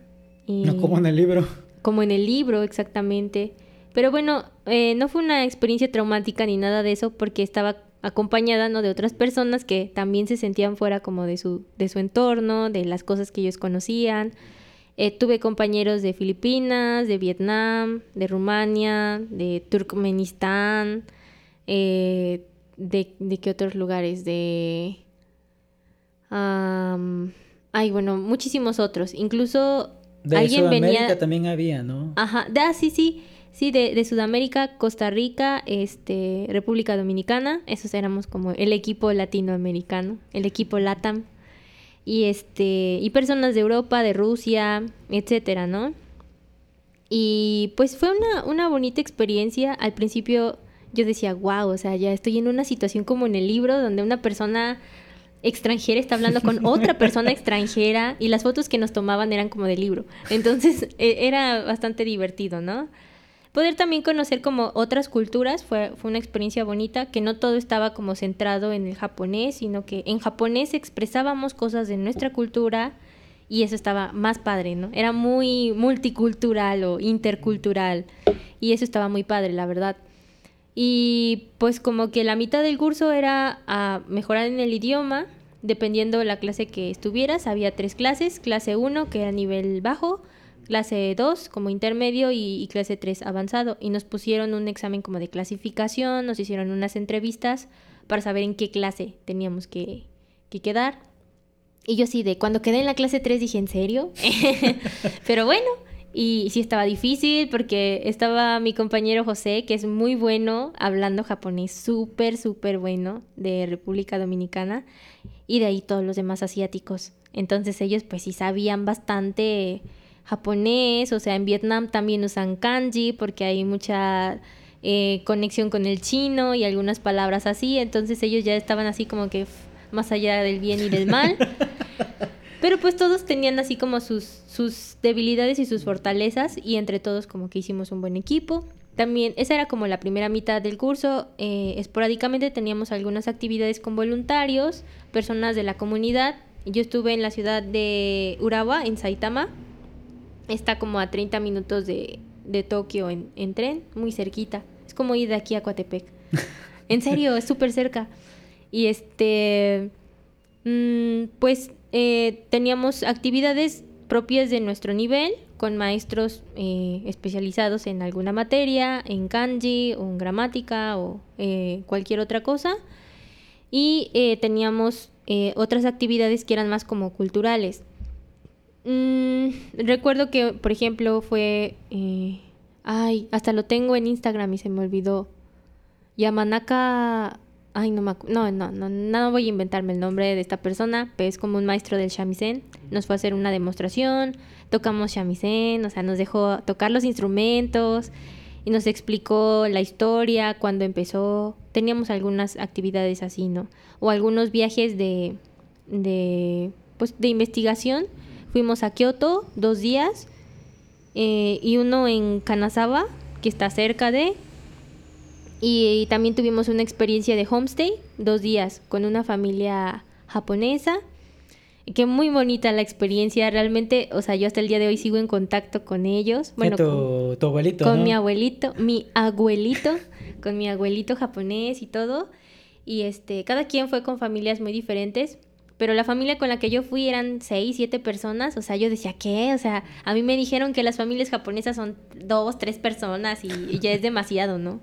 Y No como en el libro. como en el libro, exactamente. Pero bueno, eh, no fue una experiencia traumática ni nada de eso porque estaba acompañada ¿no? de otras personas que también se sentían fuera como de su, de su entorno, de las cosas que ellos conocían. Eh, tuve compañeros de Filipinas, de Vietnam, de Rumania, de Turkmenistán, eh, de, de qué otros lugares, de... am, ay, bueno, muchísimos otros. Incluso De alguien Sudamérica venía... también había, ¿no? Ajá, ah, sí, sí, sí, de, de Sudamérica, Costa Rica, este, República Dominicana, esos éramos como el equipo latinoamericano, el equipo LATAM, y este, y personas de Europa, de Rusia, etcétera, ¿no? Y pues fue una, una bonita experiencia. Al principio yo decía, wow, o sea, ya estoy en una situación como en el libro donde una persona extranjera está hablando con [LAUGHS] otra persona extranjera y las fotos que nos tomaban eran como de libro. Entonces e- era bastante divertido, ¿no? Poder también conocer como otras culturas fue, fue una experiencia bonita, que no todo estaba como centrado en el japonés, sino que en japonés expresábamos cosas de nuestra cultura y eso estaba más padre, ¿no? Era muy multicultural o intercultural y eso estaba muy padre, la verdad. Y pues como que la mitad del curso era a mejorar en el idioma, dependiendo de la clase que estuvieras. Había tres clases, clase 1 que era nivel bajo, clase 2 como intermedio y, clase 3 avanzado. Y nos pusieron un examen como de clasificación, nos hicieron unas entrevistas para saber en qué clase teníamos que, que quedar. Y yo sí, de cuando quedé en la clase 3 dije, ¿en serio? [LAUGHS] Pero bueno, y sí estaba difícil porque estaba mi compañero José, que es muy bueno hablando japonés, súper, súper bueno, de República Dominicana, y de ahí todos los demás asiáticos. Entonces ellos pues sí sabían bastante japonés, o sea, en Vietnam también usan kanji porque hay mucha eh, conexión con el chino y algunas palabras así, entonces ellos ya estaban así como que más allá del bien y del mal. [LAUGHS] Pero pues todos tenían así como sus, sus debilidades y sus fortalezas y entre todos como que hicimos un buen equipo. También esa era como la primera mitad del curso. Eh, esporádicamente teníamos algunas actividades con voluntarios, personas de la comunidad. Yo estuve en la ciudad de Urawa, en Saitama. Está como a 30 minutos de, de Tokio en, en, tren, muy cerquita. Es como ir de aquí a Coatepec. [LAUGHS] en serio, es súper cerca. Y este, mm, pues eh, teníamos actividades propias de nuestro nivel con maestros eh, especializados en alguna materia, en kanji o en gramática o eh, cualquier otra cosa. Y teníamos otras actividades que eran más como culturales. Mm, recuerdo que, por ejemplo, fue... ay, hasta lo tengo en Instagram y se me olvidó. Yamanaka Ay, no, me no, no, no, no voy a inventarme el nombre de esta persona, pero es como un maestro del shamisen. Nos fue a hacer una demostración, tocamos shamisen, o sea, nos dejó tocar los instrumentos y nos explicó la historia, cuando empezó. Teníamos algunas actividades así, ¿no? O algunos viajes de, de, pues, de investigación. Fuimos a Kioto dos días eh, y uno en Kanazawa, que está cerca de, y, también tuvimos una experiencia de homestay, dos días, con una familia japonesa. Que muy bonita la experiencia, realmente, o sea, yo hasta el día de hoy sigo en contacto con ellos. Bueno, tu, tu abuelito. Con mi abuelito, mi abuelito, con mi abuelito japonés y todo. Y este, cada quien fue con familias muy diferentes, pero la familia con la que yo fui eran seis, siete personas, o sea, yo decía, ¿qué? O sea, a mí me dijeron que las familias japonesas son dos, tres personas y ya es demasiado, ¿no?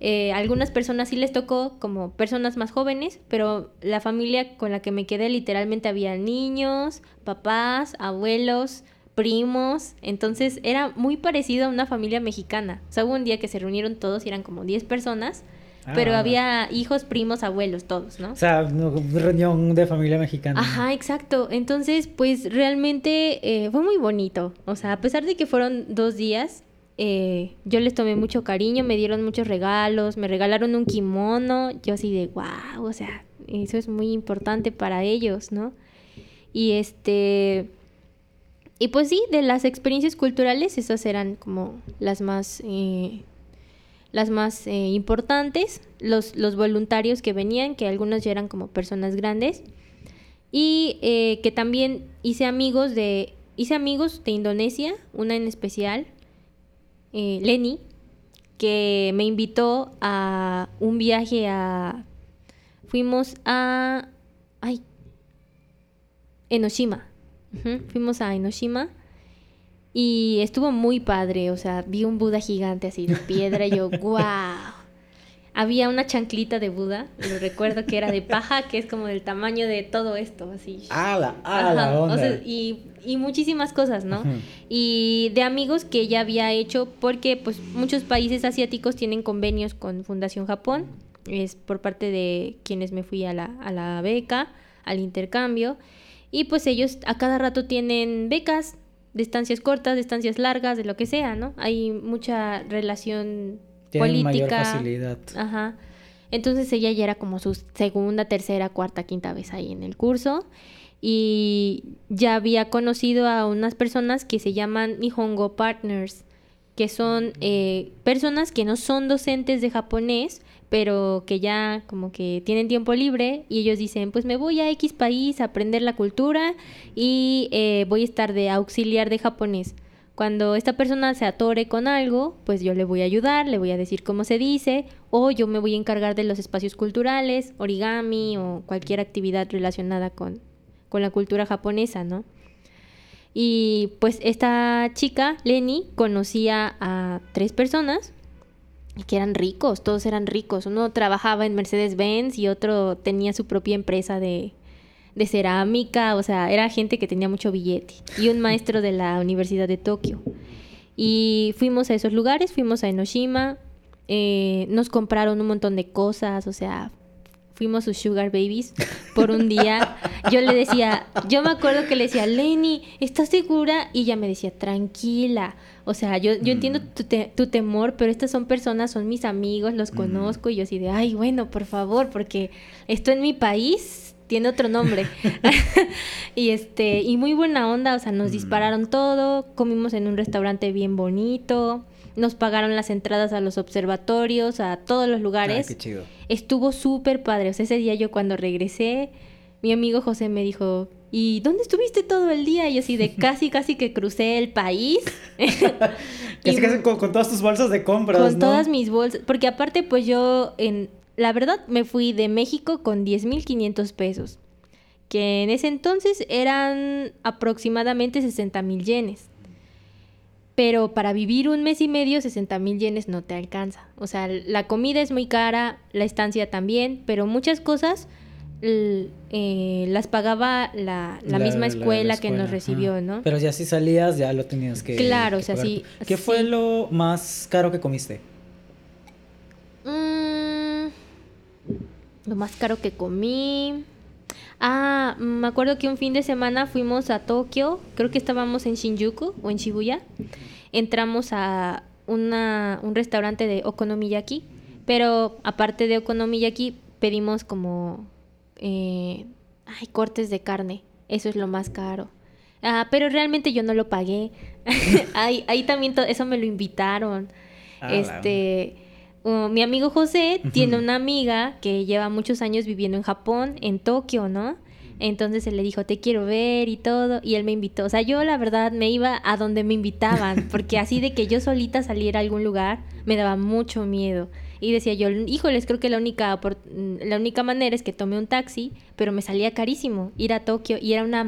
Eh, algunas personas sí les tocó como personas más jóvenes, pero la familia con la que me quedé literalmente había niños, papás, abuelos, primos, entonces era muy parecido a una familia mexicana. O sea, hubo un día que se reunieron todos y eran como 10 personas, pero ah. había hijos, primos, abuelos, todos, ¿no? O sea, una reunión de familia mexicana. Ajá, exacto. Entonces, pues realmente eh, fue muy bonito. O sea, a pesar de que fueron dos días, eh, yo les tomé mucho cariño, me dieron muchos regalos, me regalaron un kimono, yo así de, wow, o sea, eso es muy importante para ellos, ¿no? Y este, y pues sí, de las experiencias culturales, esas eran como las más, eh, las más eh, importantes, los, los voluntarios que venían, que algunos ya eran como personas grandes, y que también hice amigos de, hice amigos de Indonesia, una en especial, eh, Lenny, que me invitó a un viaje a... Fuimos a... Ay. Enoshima. Fuimos a Enoshima. Y estuvo muy padre, o sea, vi un Buda gigante así de piedra y yo, [LAUGHS] wow. Había una chanclita de Buda, lo recuerdo que era de paja, que es como del tamaño de todo esto, así. ¡Hala! ¡Hala! y, y, muchísimas cosas, ¿no? Y de amigos que ya había hecho, porque pues muchos países asiáticos tienen convenios con Fundación Japón, es por parte de quienes me fui a la, a la beca, al intercambio, y pues ellos a cada rato tienen becas, distancias cortas, distancias largas, de lo que sea, ¿no? Hay mucha relación tienen mayor facilidad. Ajá. Entonces ella ya era como su segunda, tercera, cuarta, quinta vez ahí en el curso y ya había conocido a unas personas que se llaman Nihongo Partners, que son eh, personas que no son docentes de japonés, pero que ya como que tienen tiempo libre y ellos dicen, pues me voy a X país a aprender la cultura y eh, voy a estar de auxiliar de japonés. Cuando esta persona se atore con algo, pues yo le voy a ayudar, le voy a decir cómo se dice, o yo me voy a encargar de los espacios culturales, origami o cualquier actividad relacionada con, con la cultura japonesa, ¿no? Y pues esta chica, Lenny, conocía a tres personas que eran ricos, todos eran ricos. Uno trabajaba en Mercedes-Benz y otro tenía su propia empresa de, de cerámica, o sea, era gente que tenía mucho billete. Y un maestro de la Universidad de Tokio. Y fuimos a esos lugares, fuimos a Enoshima, eh, nos compraron un montón de cosas, o sea, fuimos sus sugar babies por un día. Yo le decía, yo me acuerdo que le decía, Lenny, ¿estás segura? Y ella me decía, tranquila. O sea, yo, yo entiendo tu, tu, temor, pero estas son personas, son mis amigos, los conozco. Y yo así de, ay, bueno, por favor, porque esto en mi país tiene otro nombre. [LAUGHS] [LAUGHS] y este, y muy buena onda, o sea, nos dispararon todo, comimos en un restaurante bien bonito nos pagaron las entradas a los observatorios, a todos los lugares. qué chido. Estuvo súper padre. O sea, ese día yo cuando regresé, mi amigo José me dijo, ¿y dónde estuviste todo el día? Y así de [LAUGHS] casi, casi que crucé el país. [LAUGHS] casi, [LAUGHS] casi con, todas tus bolsas de compras. Con todas mis bolsas. Porque aparte, pues yo, en la verdad, me fui de México con 10.500 pesos. Que en ese entonces eran aproximadamente 60 mil yenes pero para vivir un mes y medio 60 mil yenes no te alcanza. O sea, la comida es muy cara, la estancia también, pero muchas cosas eh, las pagaba la, misma escuela, que nos recibió, ¿no? Pero ya si salías ya lo tenías que... Claro, o sea, sí. ¿Qué fue lo más caro que comiste? Mm, lo más caro que comí... Ah, me acuerdo que un fin de semana fuimos a Tokio, creo que estábamos en Shinjuku o en Shibuya. Entramos a una, un restaurante de okonomiyaki, pero aparte de okonomiyaki pedimos como eh, ay, cortes de carne. Eso es lo más caro. Ah, pero realmente yo no lo pagué. [LAUGHS] ahí, ahí también eso me lo invitaron. Ah, este, mi amigo José tiene una amiga que lleva muchos años viviendo en Japón, en Tokio, ¿no? Entonces él le dijo, te quiero ver y todo, y él me invitó. O sea, yo la verdad me iba a donde me invitaban, [LAUGHS] porque así de que yo solita saliera a algún lugar me daba mucho miedo. Y decía yo, híjoles, creo que la única, la única manera es que tome un taxi, pero me salía carísimo ir a Tokio y era una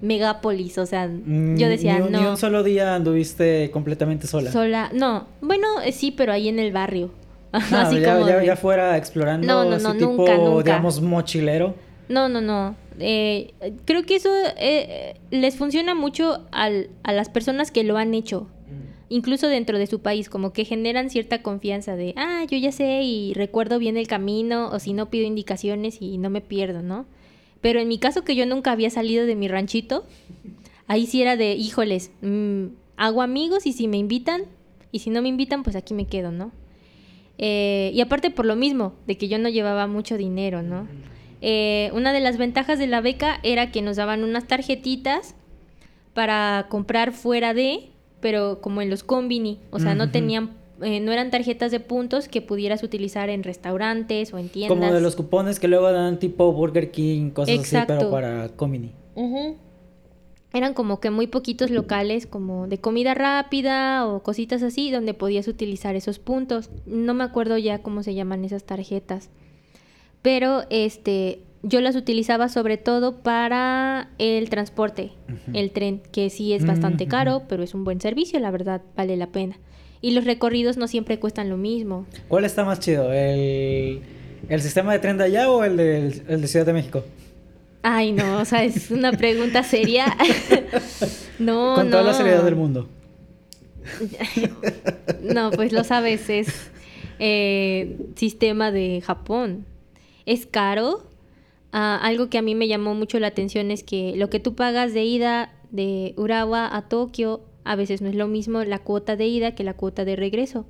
megápolis, o sea, mm, yo decía, no. Ni un solo día anduviste completamente sola. Sola, no, bueno, eh, sí, pero ahí en el barrio. Así ya, como ya, fuera explorando no, no, no, tipo, nunca, digamos, mochilero. No, no, no. Eh, creo que eso eh, les funciona mucho al, a las personas que lo han hecho, mm. incluso dentro de su país, como que generan cierta confianza de, ah, yo ya sé y recuerdo bien el camino, o si no pido indicaciones y no me pierdo, ¿no? Pero en mi caso que yo nunca había salido de mi ranchito, ahí sí era de, híjoles, mm, hago amigos y si me invitan, y si no me invitan, pues aquí me quedo, ¿no? Eh, y aparte por lo mismo, de que yo no llevaba mucho dinero, ¿no? Eh, una de las ventajas de la beca era que nos daban unas tarjetitas para comprar fuera de, pero como en los combini, o sea, no tenían eh, no eran tarjetas de puntos que pudieras utilizar en restaurantes o en tiendas. Como de los cupones que luego dan tipo Burger King, cosas así, pero para combini eran como que muy poquitos locales como de comida rápida o cositas así donde podías utilizar esos puntos. No me acuerdo ya cómo se llaman esas tarjetas. Pero este yo las utilizaba sobre todo para el transporte, el tren, que sí es bastante caro, pero es un buen servicio, la verdad, vale la pena. Y los recorridos no siempre cuestan lo mismo. ¿Cuál está más chido? ¿El, el sistema de tren de allá o el de, el de Ciudad de México? Ay, no, o sea, es una pregunta seria. [LAUGHS] no, Con toda la seriedad del mundo. [LAUGHS] no, pues lo sabes, es eh, sistema de Japón. Es caro. Ah, algo que a mí me llamó mucho la atención es que lo que tú pagas de ida de Urawa a Tokio a veces no es lo mismo la cuota de ida que la cuota de regreso.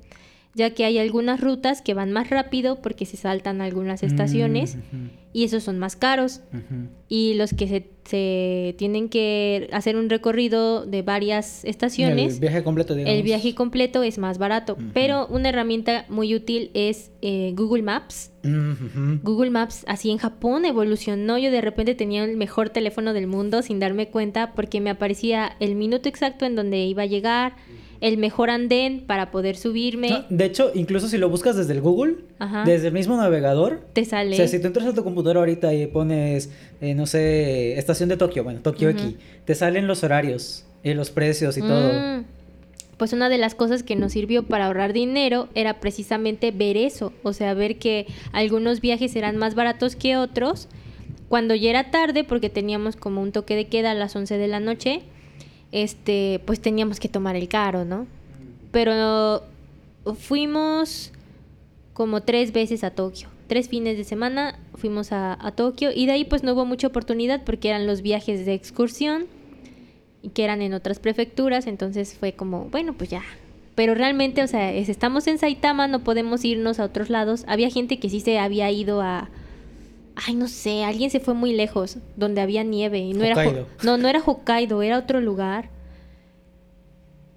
Ya que hay algunas rutas que van más rápido porque se saltan algunas estaciones Mm, y esos son más caros. Y los que se, se tienen que hacer un recorrido de varias estaciones, El viaje completo, digamos. el viaje completo es más barato. Pero una herramienta muy útil es eh, Google Maps. Google Maps así en Japón evolucionó. Yo de repente tenía el mejor teléfono del mundo sin darme cuenta porque me aparecía el minuto exacto en donde iba a llegar, el mejor andén para poder subirme. No, de hecho, incluso si lo buscas desde el Google, Ajá. desde el mismo navegador, Te sale. o sea, si tú entras a tu computadora ahorita y pones, eh, no sé, estación de Tokio, bueno, Tokio aquí, te salen los horarios y los precios y todo. Mm, Pues una de las cosas que nos sirvió para ahorrar dinero era precisamente ver eso, o sea, ver que algunos viajes eran más baratos que otros. Cuando ya era tarde, porque teníamos como un toque de queda a las 11 de la noche, este, pues teníamos que tomar el caro, ¿no? Pero fuimos como tres veces a Tokio. Tres fines de semana fuimos a, a Tokio y de ahí pues no hubo mucha oportunidad porque eran los viajes de excursión y que eran en otras prefecturas, entonces fue como, bueno, pues ya. Pero realmente, o sea, es- estamos en Saitama, no podemos irnos a otros lados. Había gente que sí se había ido a... Ay, no sé, alguien se fue muy lejos, donde había nieve. Y no Era, Ho- Hokkaido. no, no era Hokkaido, era otro lugar.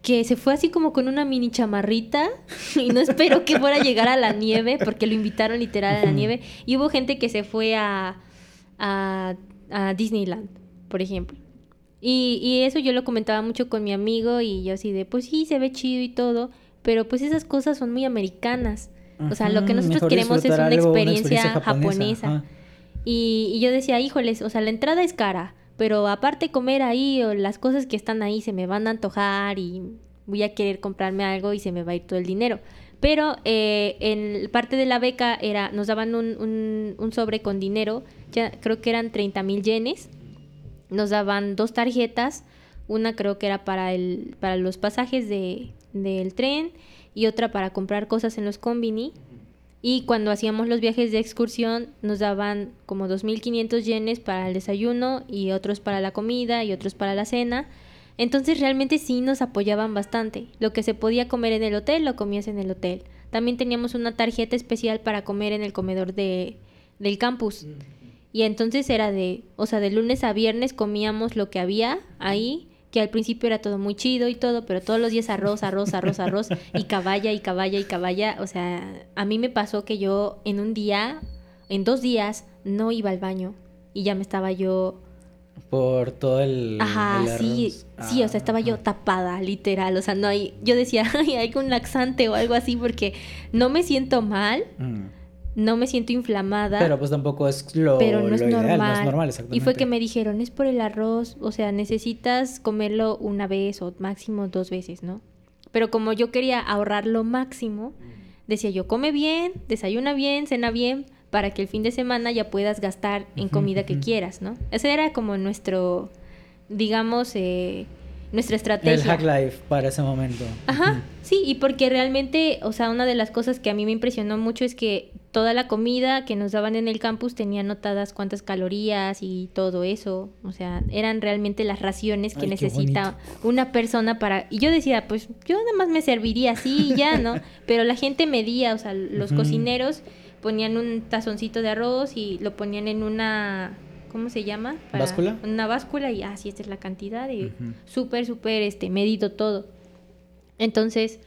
Que se fue así como con una mini chamarrita y no esperó que fuera a llegar a la nieve porque lo invitaron literal a la nieve. Y hubo gente que se fue a, a, a Disneyland, por ejemplo. Y, y eso yo lo comentaba mucho con mi amigo y yo así de, pues sí, se ve chido y todo, pero pues esas cosas son muy americanas. O sea, lo que nosotros mejor queremos es una algo, experiencia, japonesa. ajá. Y, y yo decía, híjoles, o sea, la entrada es cara, pero aparte comer ahí o las cosas que están ahí se me van a antojar y voy a querer comprarme algo y se me va a ir todo el dinero. Pero eh, en parte de la beca era, nos daban un, un- un sobre con dinero, ya creo que eran 30 mil yenes, nos daban dos tarjetas, una creo que era para, el, para los pasajes de, del tren y otra para comprar cosas en los combini. Y cuando hacíamos los viajes de excursión nos daban como 2.500 yenes para el desayuno y otros para la comida y otros para la cena. Entonces realmente sí nos apoyaban bastante. Lo que se podía comer en el hotel lo comías en el hotel. También teníamos una tarjeta especial para comer en el comedor de, del campus. Y entonces era de, o sea, de lunes a viernes comíamos lo que había ahí, que al principio era todo muy chido y todo, pero todos los días arroz, arroz, arroz, arroz, y [LAUGHS] caballa, y caballa, y caballa. O sea, a mí me pasó que yo en un día, en dos días, no iba al baño. Y ya me estaba yo Por todo el. Ajá, el sí, sí, o sea, estaba yo Ajá. tapada, literal, o sea, no hay, yo decía, [LAUGHS] ay, hay un laxante o algo así porque no me siento mal, Mm. No me siento inflamada, Pero pues tampoco es lo, pero no es lo ideal, normal. no es normal, y exactamente. fue que me dijeron, es por el arroz, o sea, necesitas comerlo una vez o máximo dos veces, ¿no? Pero como yo quería ahorrar lo máximo, decía yo, come bien, desayuna bien, cena bien, para que el fin de semana ya puedas gastar en comida que quieras, ¿no? Ese era como nuestro, digamos, eh, nuestra El estrategia. hack life para ese momento. Ajá, sí, y porque realmente, o sea, una de las cosas que a mí me impresionó mucho es que toda la comida que nos daban en el campus tenía anotadas cuántas calorías y todo eso. O sea, eran realmente las raciones que Ay, necesita una persona para... Y yo decía, pues yo nada más me serviría así y ya, ¿no? [LAUGHS] Pero la gente medía, o sea, los cocineros ponían un tazoncito de arroz y lo ponían en una... ¿Cómo se llama? ¿Báscula? Una báscula y así esta es la cantidad y Ujú. súper, súper este, medido todo. Entonces,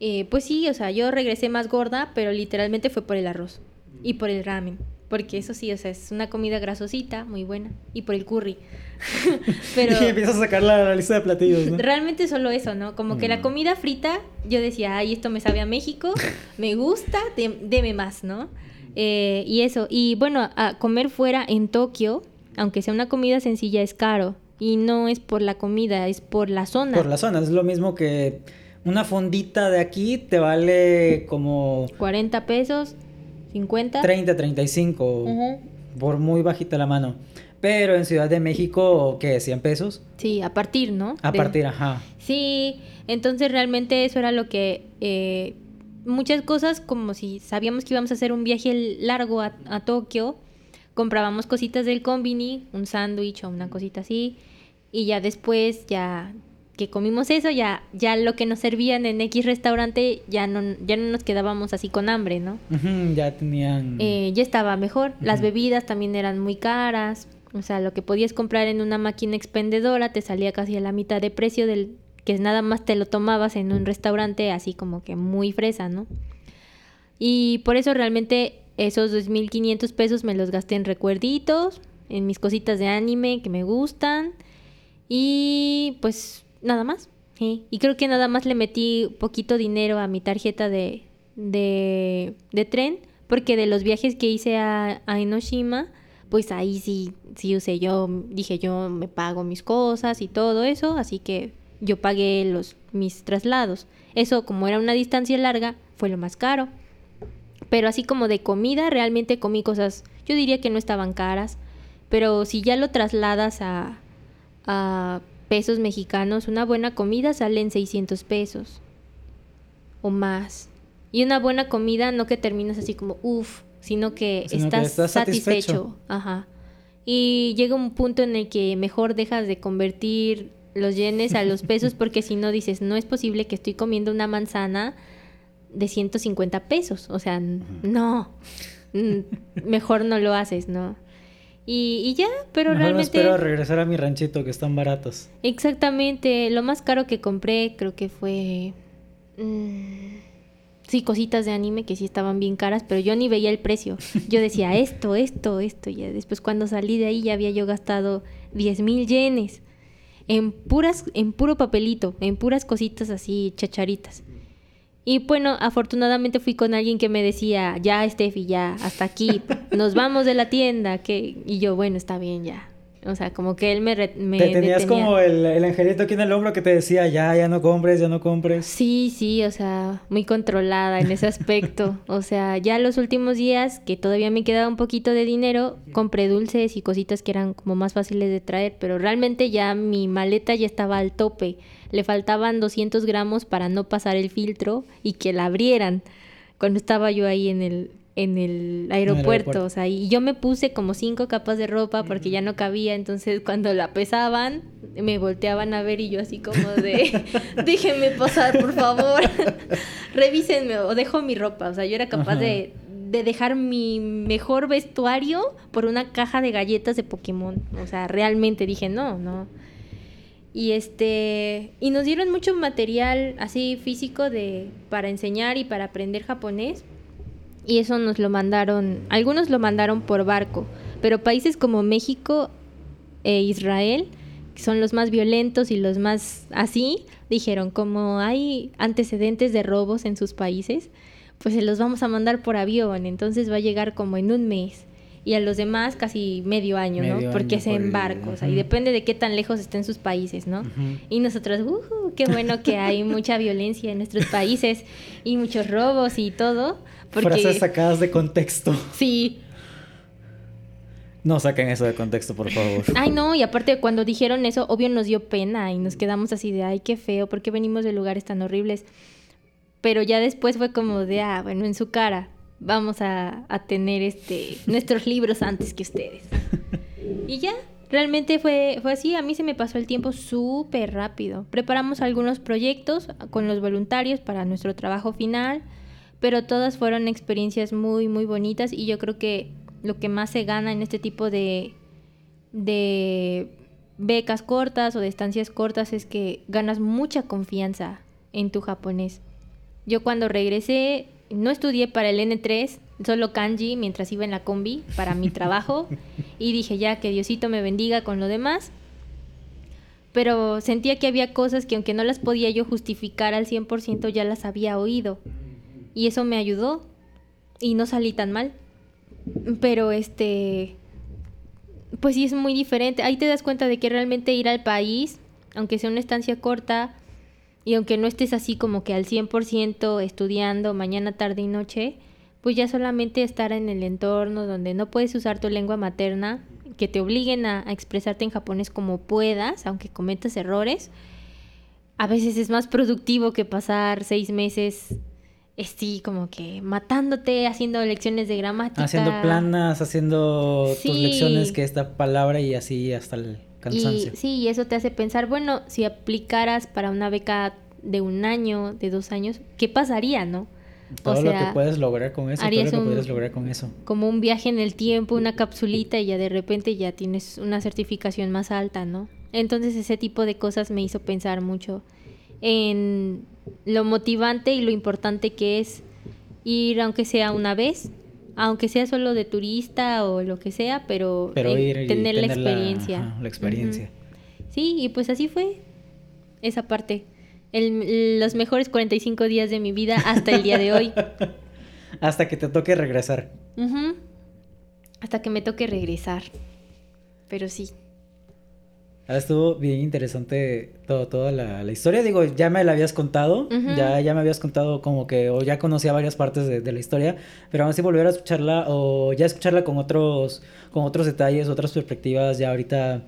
eh, pues sí, o sea, yo regresé más gorda, pero literalmente fue por el arroz y por el ramen. Porque eso sí, o sea, es una comida grasosita, muy buena. Y por el curry. [LAUGHS] pero [LAUGHS] Y empiezas a sacar la, la lista de platillos, ¿no? realmente solo eso, ¿no? Como que la Mm. comida frita, yo decía, ay, esto me sabe a México, me gusta, de- deme más, ¿no? Eh, y eso, y bueno, a comer fuera en Tokio, aunque sea una comida sencilla, es caro. Y no es por la comida, es por la zona. Por la zona, es lo mismo que una fondita de aquí te vale como 40 pesos, 50. 30, 35, Ujú. por muy bajita la mano. Pero en Ciudad de México, ¿qué? ¿100 pesos? Sí, a partir, ¿no? A De- partir, ajá. Sí, entonces realmente eso era lo que... eh, muchas cosas como si sabíamos que íbamos a hacer un viaje largo a, a Tokio, comprábamos cositas del combini, un sándwich o una cosita así, y ya después ya que comimos eso, ya, ya lo que nos servían en X restaurante, ya no, ya no nos quedábamos así con hambre, ¿no? ya tenían... Eh, ya estaba mejor. Las bebidas también eran muy caras. O sea, lo que podías comprar en una máquina expendedora te salía casi a la mitad de precio del que nada más te lo tomabas en un restaurante así como que muy fresa, ¿no? Y por eso realmente esos 2.500 pesos me los gasté en recuerditos, en mis cositas de anime que me gustan y pues nada más. Y creo que nada más le metí poquito dinero a mi tarjeta de, de, de tren, porque de los viajes que hice a, a, Enoshima, pues ahí sí, sí usé yo, dije yo me pago mis cosas y todo eso, así que yo pagué los, mis traslados. Eso como era una distancia larga, fue lo más caro. Pero así como de comida, realmente comí cosas, yo diría que no estaban caras, pero si ya lo trasladas a, a pesos mexicanos, una buena comida sale en 600 pesos o más. Y una buena comida no que terminas así como uff, sino que estás, satisfecho. Ajá. Y llega un punto en el que mejor dejas de convertir los yenes a los pesos porque si no dices, no es posible que estoy comiendo una manzana de 150 pesos. O sea, no. Mejor no lo haces, ¿no? Y, ya, pero Mejor realmente... espero regresar a mi ranchito, que están baratos. Exactamente. Lo más caro que compré creo que fue... Mm, sí, cositas de anime que sí estaban bien caras, pero yo ni veía el precio. Yo decía esto, esto, esto. Y después cuando salí de ahí ya había yo gastado 10 mil yenes. En puras, en puro papelito, en puras cositas así, chacharitas. Y bueno, afortunadamente fui con alguien que me decía, ya Steffi, ya, hasta aquí, nos vamos de la tienda, que y yo, bueno, está bien, ya. O sea, como que él me... me te tenías como el, el, angelito aquí en el hombro que te decía, ya, ya no compres, ya no compres. Sí, sí, o sea, muy controlada en ese aspecto. [LAUGHS] o sea, ya los últimos días, que todavía me quedaba un poquito de dinero, compré dulces y cositas que eran como más fáciles de traer, pero realmente ya mi maleta ya estaba al tope. Le faltaban 200 gramos para no pasar el filtro y que la abrieran cuando estaba yo ahí en el, en el aeropuerto, o sea, y yo me puse como cinco capas de ropa porque ya no cabía, entonces cuando la pesaban me volteaban a ver y yo así como de [LAUGHS] déjenme pasar, por favor. [LAUGHS] Revísenme o dejo mi ropa, o sea, yo era capaz de, de dejar mi mejor vestuario por una caja de galletas de Pokémon, o sea, realmente dije, no, no. Y este y nos dieron mucho material así físico de para enseñar y para aprender japonés y eso nos lo mandaron, algunos lo mandaron por barco, pero países como México e Israel, que son los más violentos y los más así, dijeron, como hay antecedentes de robos en sus países, pues se los vamos a mandar por avión, entonces va a llegar como en un mes. Y a los demás casi medio año, ¿no? Porque es en barcos, y depende de qué tan lejos estén sus países, ¿no? Y nosotros, uh, qué bueno que hay mucha violencia en nuestros países y muchos robos y todo Frases sacadas de contexto. Sí. No saquen eso de contexto, por favor. Ay, no, y aparte cuando dijeron eso, obvio nos dio pena y nos quedamos así de, ay, qué feo, ¿por qué venimos de lugares tan horribles? Pero ya después fue como de, ah, bueno, en su cara, vamos a, a tener este nuestros libros antes que ustedes. y ya, realmente fue, fue así, a mí se me pasó el tiempo súper rápido. Preparamos algunos proyectos con los voluntarios para nuestro trabajo final pero todas fueron experiencias muy, muy bonitas y yo creo que lo que más se gana en este tipo de, de becas cortas o de estancias cortas es que ganas mucha confianza en tu japonés. Yo cuando regresé no estudié para el N3, solo kanji mientras iba en la combi para mi trabajo [LAUGHS] y dije ya que Diosito me bendiga con lo demás. Pero sentía que había cosas que aunque no las podía yo justificar al 100% ya las había oído. Y eso me ayudó y no salí tan mal. Pero este, pues sí es muy diferente. Ahí te das cuenta de que realmente ir al país, aunque sea una estancia corta, y aunque no estés así como que al 100% estudiando mañana, tarde y noche, pues ya solamente estar en el entorno donde no puedes usar tu lengua materna, que te obliguen a, a expresarte en japonés como puedas, aunque cometas errores, a veces es más productivo que pasar seis meses sí, como que matándote, haciendo lecciones de gramática. Haciendo planas, haciendo tus lecciones que esta palabra y así hasta el cansancio. Y, sí, y eso te hace pensar, bueno, si aplicaras para una beca de un año, de dos años, ¿qué pasaría, no? Todo lo que puedes lograr con eso, todo lo que puedes lograr con eso. Como un viaje en el tiempo, una capsulita y ya de repente ya tienes una certificación más alta, ¿no? Entonces ese tipo de cosas me hizo pensar mucho en lo motivante y lo importante que es ir aunque sea una vez, aunque sea solo de turista o lo que sea, pero, tener, la experiencia. La, experiencia. Sí, y pues así fue esa parte los mejores 45 días de mi vida hasta el día de hoy. [LAUGHS] hasta que te toque regresar. Hasta que me toque regresar. Pero sí. Ah, estuvo bien interesante todo, toda la, historia. Digo, ya me la habías contado, ya, ya me habías contado como que, o ya conocía varias partes de, la historia, pero aún así volver a escucharla o ya escucharla con otros, con otros detalles, otras perspectivas, ya ahorita,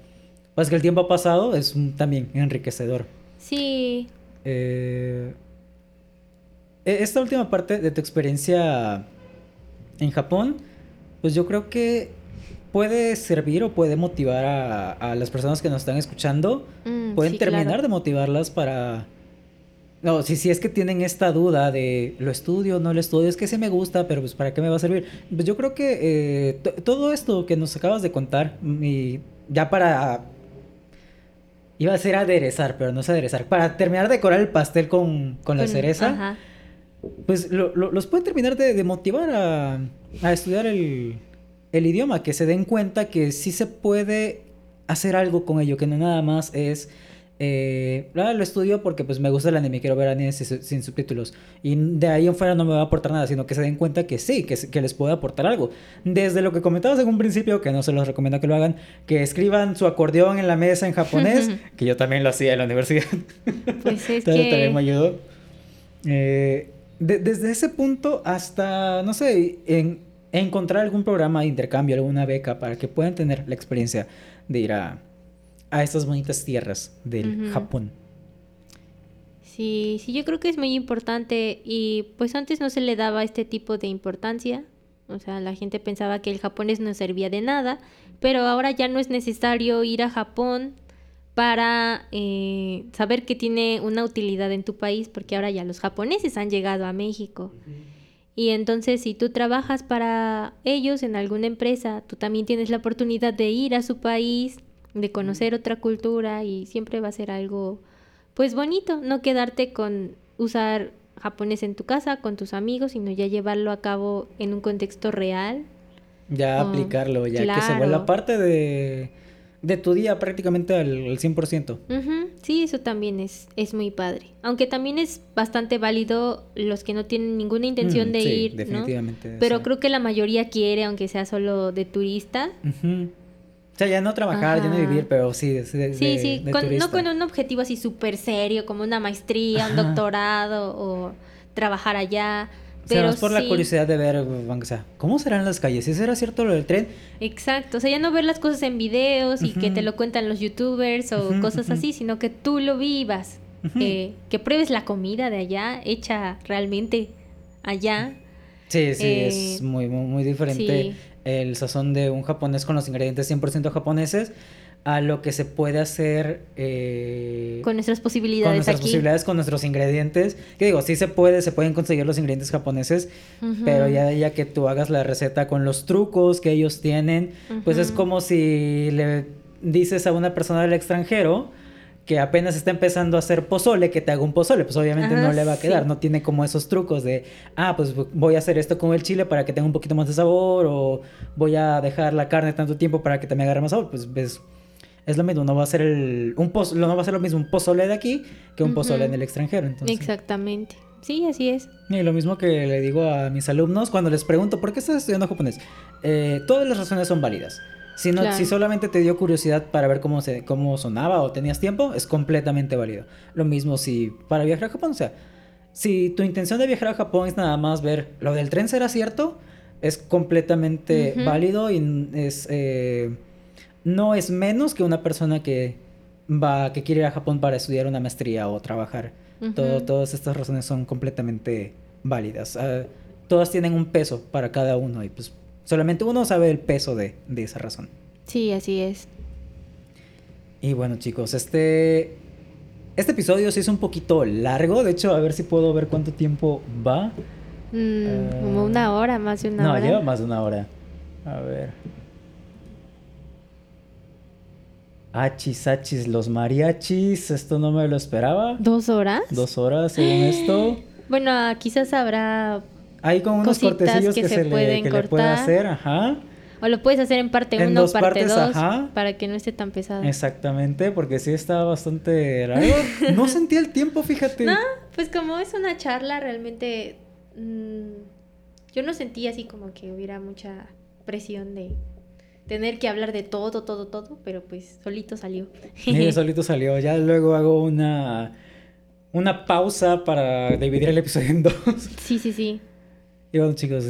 pues que el tiempo ha pasado, es también enriquecedor. Sí, eh, e-, esta última parte de tu experiencia en Japón, pues yo creo que puede servir o puede motivar a, las personas que nos están escuchando. Mm, Pueden terminar de motivarlas para... No, si, si es que tienen esta duda de lo estudio, no lo estudio, es que se me gusta, pero pues para qué me va a servir. Pues yo creo que eh, todo esto que nos acabas de contar, y ya para Iba a ser aderezar, pero no es aderezar. Para terminar de decorar el pastel con, la cereza, pues los pueden terminar de, motivar a, estudiar el, idioma, que se den cuenta que sí se puede hacer algo con ello, que no nada más es eh, lo estudio porque pues me gusta el anime, quiero ver anime sin, subtítulos. Y de ahí en fuera no me va a aportar nada, sino que se den cuenta que sí, que, que les puede aportar algo. Desde lo que comentabas en un principio, que no se los recomiendo que lo hagan, que escriban su acordeón en la mesa en japonés, [LAUGHS] que yo también lo hacía en la universidad. [LAUGHS] Pues es [LAUGHS] que... También me ayudó. Eh, desde ese punto hasta, no sé, en, encontrar algún programa de intercambio, alguna beca para que puedan tener la experiencia de ir a a estas bonitas tierras del Japón. Sí, sí, yo creo que es muy importante y pues antes no se le daba este tipo de importancia, o sea, la gente pensaba que el japonés no servía de nada, pero ahora ya no es necesario ir a Japón para eh, saber que tiene una utilidad en tu país, porque ahora ya los japoneses han llegado a México. Y entonces si tú trabajas para ellos en alguna empresa, tú también tienes la oportunidad de ir a su país, de conocer otra cultura y siempre va a ser algo pues bonito, no quedarte con usar japonés en tu casa con tus amigos, sino ya llevarlo a cabo en un contexto real. Ya aplicarlo, ya que se vuelva parte de, de tu día prácticamente al, al 100%. Sí, eso también es, es muy padre. Aunque también es bastante válido los que no tienen ninguna intención mm, de ir, definitivamente, Pero creo que la mayoría quiere, aunque sea solo de turista. O sea, ya no trabajar, ya no vivir, pero sí, de, sí, sí, no con un objetivo así súper serio, como una maestría, un doctorado o trabajar allá. Pero por la curiosidad de ver, o sea, ¿cómo serán las calles? ¿Si será cierto lo del tren? Exacto, o sea, ya no ver las cosas en videos y que te lo cuentan los youtubers o cosas así, sino que tú lo vivas, eh, que pruebes la comida de allá, hecha realmente allá. Sí, sí, es eh, muy, muy, muy diferente el sazón de un japonés con los ingredientes 100% japoneses a lo que se puede hacer eh, con nuestras posibilidades con nuestras posibilidades con nuestros ingredientes. Que digo sí se puede se pueden conseguir los ingredientes japoneses pero ya ya que tú hagas la receta con los trucos que ellos tienen pues es como si le dices a una persona del extranjero que apenas está empezando a hacer pozole, que te haga un pozole, pues obviamente no le va a quedar, no tiene como esos trucos de, ah, pues voy a hacer esto con el chile para que tenga un poquito más de sabor, o voy a dejar la carne tanto tiempo para que te me agarre más sabor, pues ves, es lo mismo, no va a ser el, un no va a ser lo mismo un pozole de aquí que un pozole en el extranjero, entonces. Exactamente. Sí, así es. Y lo mismo que le digo a mis alumnos cuando les pregunto, ¿por qué estás estudiando japonés? Eh, todas las razones son válidas. Si, si solamente te dio curiosidad para ver cómo, se, cómo sonaba o tenías tiempo, es completamente válido. Lo mismo si para viajar a Japón, o sea, si tu intención de viajar a Japón es nada más ver lo del tren será cierto, es completamente válido y es eh, no es menos que una persona que va que quiere ir a Japón para estudiar una maestría o trabajar. Todo, todas estas razones son completamente válidas. Ah, todas tienen un peso para cada uno y pues Solamente uno sabe el peso de, esa razón. Sí, así es. Y bueno, chicos, este. Este episodio sí es un poquito largo. De hecho, a ver si puedo ver cuánto tiempo va. Mm, como una hora, más de una no, hora. No, lleva más de una hora. A ver. Achis, achis, los mariachis. Esto no me lo esperaba. ¿Dos horas? Dos horas, según esto. [GASPS] Bueno, quizás habrá. Hay como unos cortecillos que, se, le, que le puede hacer, ajá. O lo puedes hacer en parte 1 o parte 2 para que no esté tan pesado. Exactamente, porque sí está bastante largo. [LAUGHS] no sentí el tiempo, fíjate. No, pues como es una charla, realmente mmm, yo no sentí así como que hubiera mucha presión de tener que hablar de todo, todo, todo, pero pues solito salió. Sí, [LAUGHS] solito salió. Ya luego hago una una pausa para dividir el episodio en dos. [LAUGHS] Sí, sí, sí. Y bueno, chicos,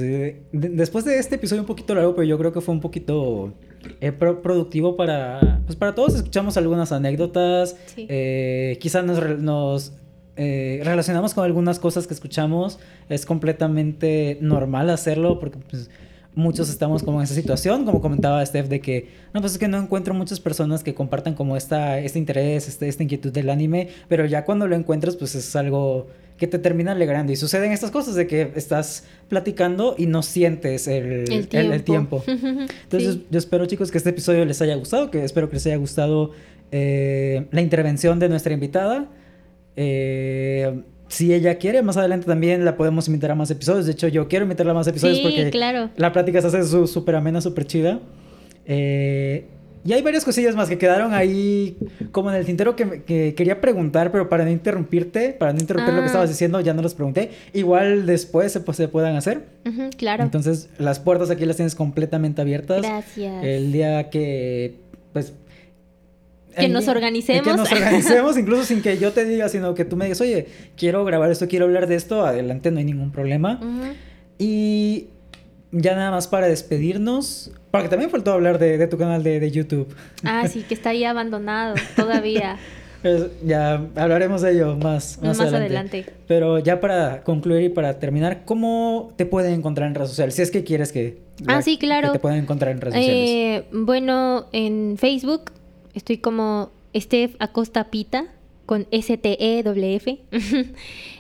después de este episodio un poquito largo, pero yo creo que fue un poquito eh, productivo para, pues para todos. Escuchamos algunas anécdotas. Eh, quizás nos, nos eh, relacionamos con algunas cosas que escuchamos. Es completamente normal hacerlo porque pues, muchos estamos como en esa situación, como comentaba Steph, de que, no, pues es que no encuentro muchas personas que compartan como esta, este interés, este, esta inquietud del anime, pero ya cuando lo encuentras, pues es algo que te termina alegrando. Y suceden estas cosas de que estás platicando y no sientes el, el tiempo. [LAUGHS] Entonces, yo espero, chicos, que este episodio les haya gustado, que espero que les haya gustado eh, la intervención de nuestra invitada. Eh, si ella quiere, más adelante también la podemos invitar a más episodios. De hecho, yo quiero invitarla a más episodios porque claro. la plática se hace súper amena, súper chida. Eh, y hay varias cosillas más que quedaron ahí como en el tintero que, quería preguntar, pero para no interrumpirte, para no interrumpir lo que ah. estabas diciendo, ya no los pregunté. Igual después se, pues, se puedan hacer. claro. Entonces, las puertas aquí las tienes completamente abiertas. Gracias. El día que, pues... Que nos organicemos. Que nos [LAUGHS] organicemos, incluso sin que yo te diga, sino que tú me digas, oye, quiero grabar esto, quiero hablar de esto, adelante, no hay ningún problema. Y ya nada más para despedirnos, porque también faltó hablar de, tu canal de, YouTube. Ah, sí, que está ahí abandonado todavía. [LAUGHS] Pues ya hablaremos de ello más, más, adelante. Pero ya para concluir y para terminar, ¿cómo te pueden encontrar en redes sociales? Si es que quieres que, ah, sí, claro. te pueden encontrar en redes sociales. Eh, bueno, en Facebook estoy como Steph Acosta Pita con S-T-E-W-F. [LAUGHS]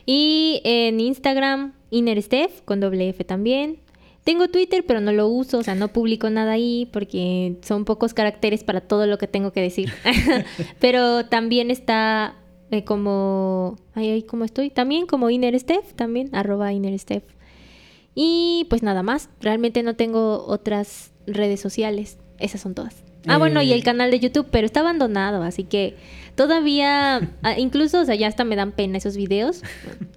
y en Instagram, Inner Steph con W-F también. Tengo Twitter, pero no lo uso, o sea, no publico nada ahí porque son pocos caracteres para todo lo que tengo que decir. [LAUGHS] pero también está eh, como, ahí, ahí como estoy, también como InnerSteph, también, arroba InnerSteph. Y pues nada más, realmente no tengo otras redes sociales, esas son todas. Ah, bueno, y el eh. canal de YouTube, pero está abandonado, así que todavía, [LAUGHS] ah, incluso, o sea, ya hasta me dan pena esos videos.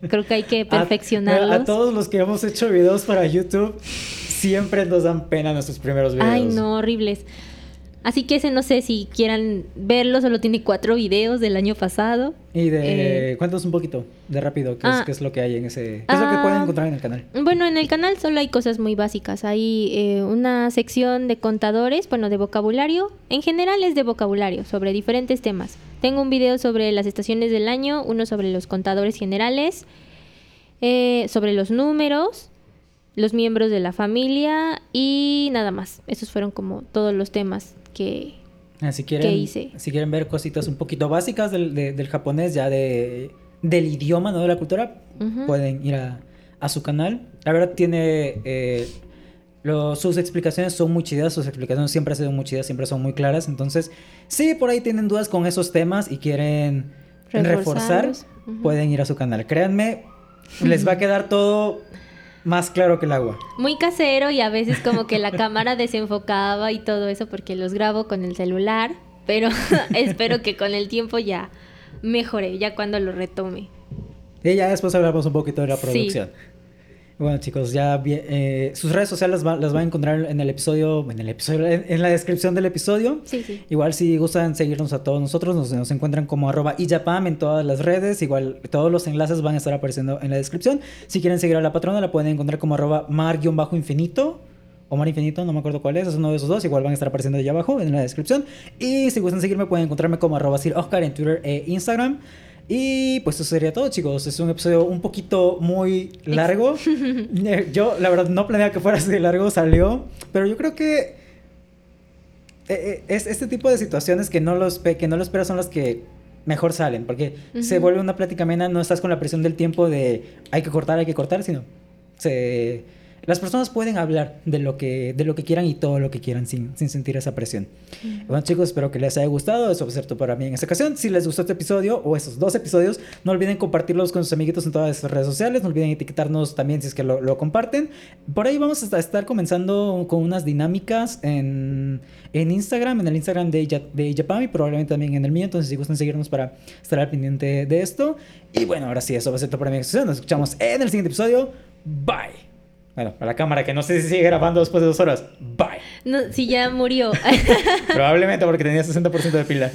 Creo que hay que perfeccionarlos. A, todos los que hemos hecho videos para YouTube, siempre nos dan pena nuestros primeros videos. Ay, no, horribles. Así que ese no sé si quieran verlo, solo tiene cuatro videos del año pasado. Y de... Eh, cuéntanos un poquito, de rápido, ¿qué, es, ah. lo que hay en ese... ¿Qué es lo que pueden ah. encontrar en el canal? Bueno, en el canal solo hay cosas muy básicas. Hay eh, una sección de contadores, bueno, de vocabulario. En general es de vocabulario, sobre diferentes temas. Tengo un video sobre las estaciones del año, uno sobre los contadores generales, eh, sobre los números, los miembros de la familia y nada más. Esos fueron como todos los temas que, ah, si quieren, hice. Si quieren ver cositas un poquito básicas del, del japonés, ya de, del idioma, no de la cultura, pueden ir a, a, su canal. La verdad tiene... Eh, sus explicaciones son muy chidas, sus explicaciones siempre han sido muy chidas, siempre son muy claras. Entonces, si por ahí tienen dudas con esos temas y quieren reforzar, pueden ir a su canal. Créanme, les va a [LAUGHS] quedar todo más claro que el agua. Muy casero y a veces como que la cámara desenfocaba y todo eso porque los grabo con el celular, pero [LAUGHS] espero que con el tiempo ya mejore, ya cuando lo retome. Y ya después hablamos un poquito de la producción. Bueno, chicos, ya eh, sus redes sociales las va a encontrar en el episodio, en el episodio, en, la descripción del episodio. Sí, sí. Igual si gustan seguirnos a todos nosotros, nos, encuentran como arroba iyapam en todas las redes. Igual todos los enlaces van a estar apareciendo en la descripción. Si quieren seguir a la patrona, la pueden encontrar como arroba mar-infinito. O Mar Infinito, no me acuerdo cuál es, es uno de esos dos, igual van a estar apareciendo allá abajo en la descripción. Y si gustan seguirme, pueden encontrarme como arroba Oscar en Twitter e Instagram. Y pues eso sería todo, chicos. Es un episodio un poquito muy largo. [LAUGHS] Yo, la verdad, no planeaba que fuera así de largo, salió. Pero yo creo que eh, es este tipo de situaciones que no, los, que no lo esperas son las que mejor salen, porque se vuelve una plática amena, no estás con la presión del tiempo de hay que cortar, hay que cortar, sino se las personas pueden hablar de lo que, de lo que quieran y todo lo que quieran sin, sin sentir esa presión. Bueno chicos, espero que les haya gustado. Eso fue cierto para mí en esta ocasión. Si les gustó este episodio o estos dos episodios, no olviden compartirlos con sus amiguitos en todas las redes sociales. No olviden etiquetarnos también si es que lo, lo comparten. Por ahí vamos a estar comenzando con unas dinámicas en, en Instagram, en el Instagram de, de Japami, probablemente también en el mío. Entonces si gustan seguirnos para estar al pendiente de esto. Y bueno, ahora sí, eso va a ser todo para mí en esta ocasión. Nos escuchamos en el siguiente episodio. Bye. Bueno, a la cámara, que no sé si sigue grabando después de dos horas. Bye. No, si ya murió. [LAUGHS] Probablemente porque tenía 60% de pila.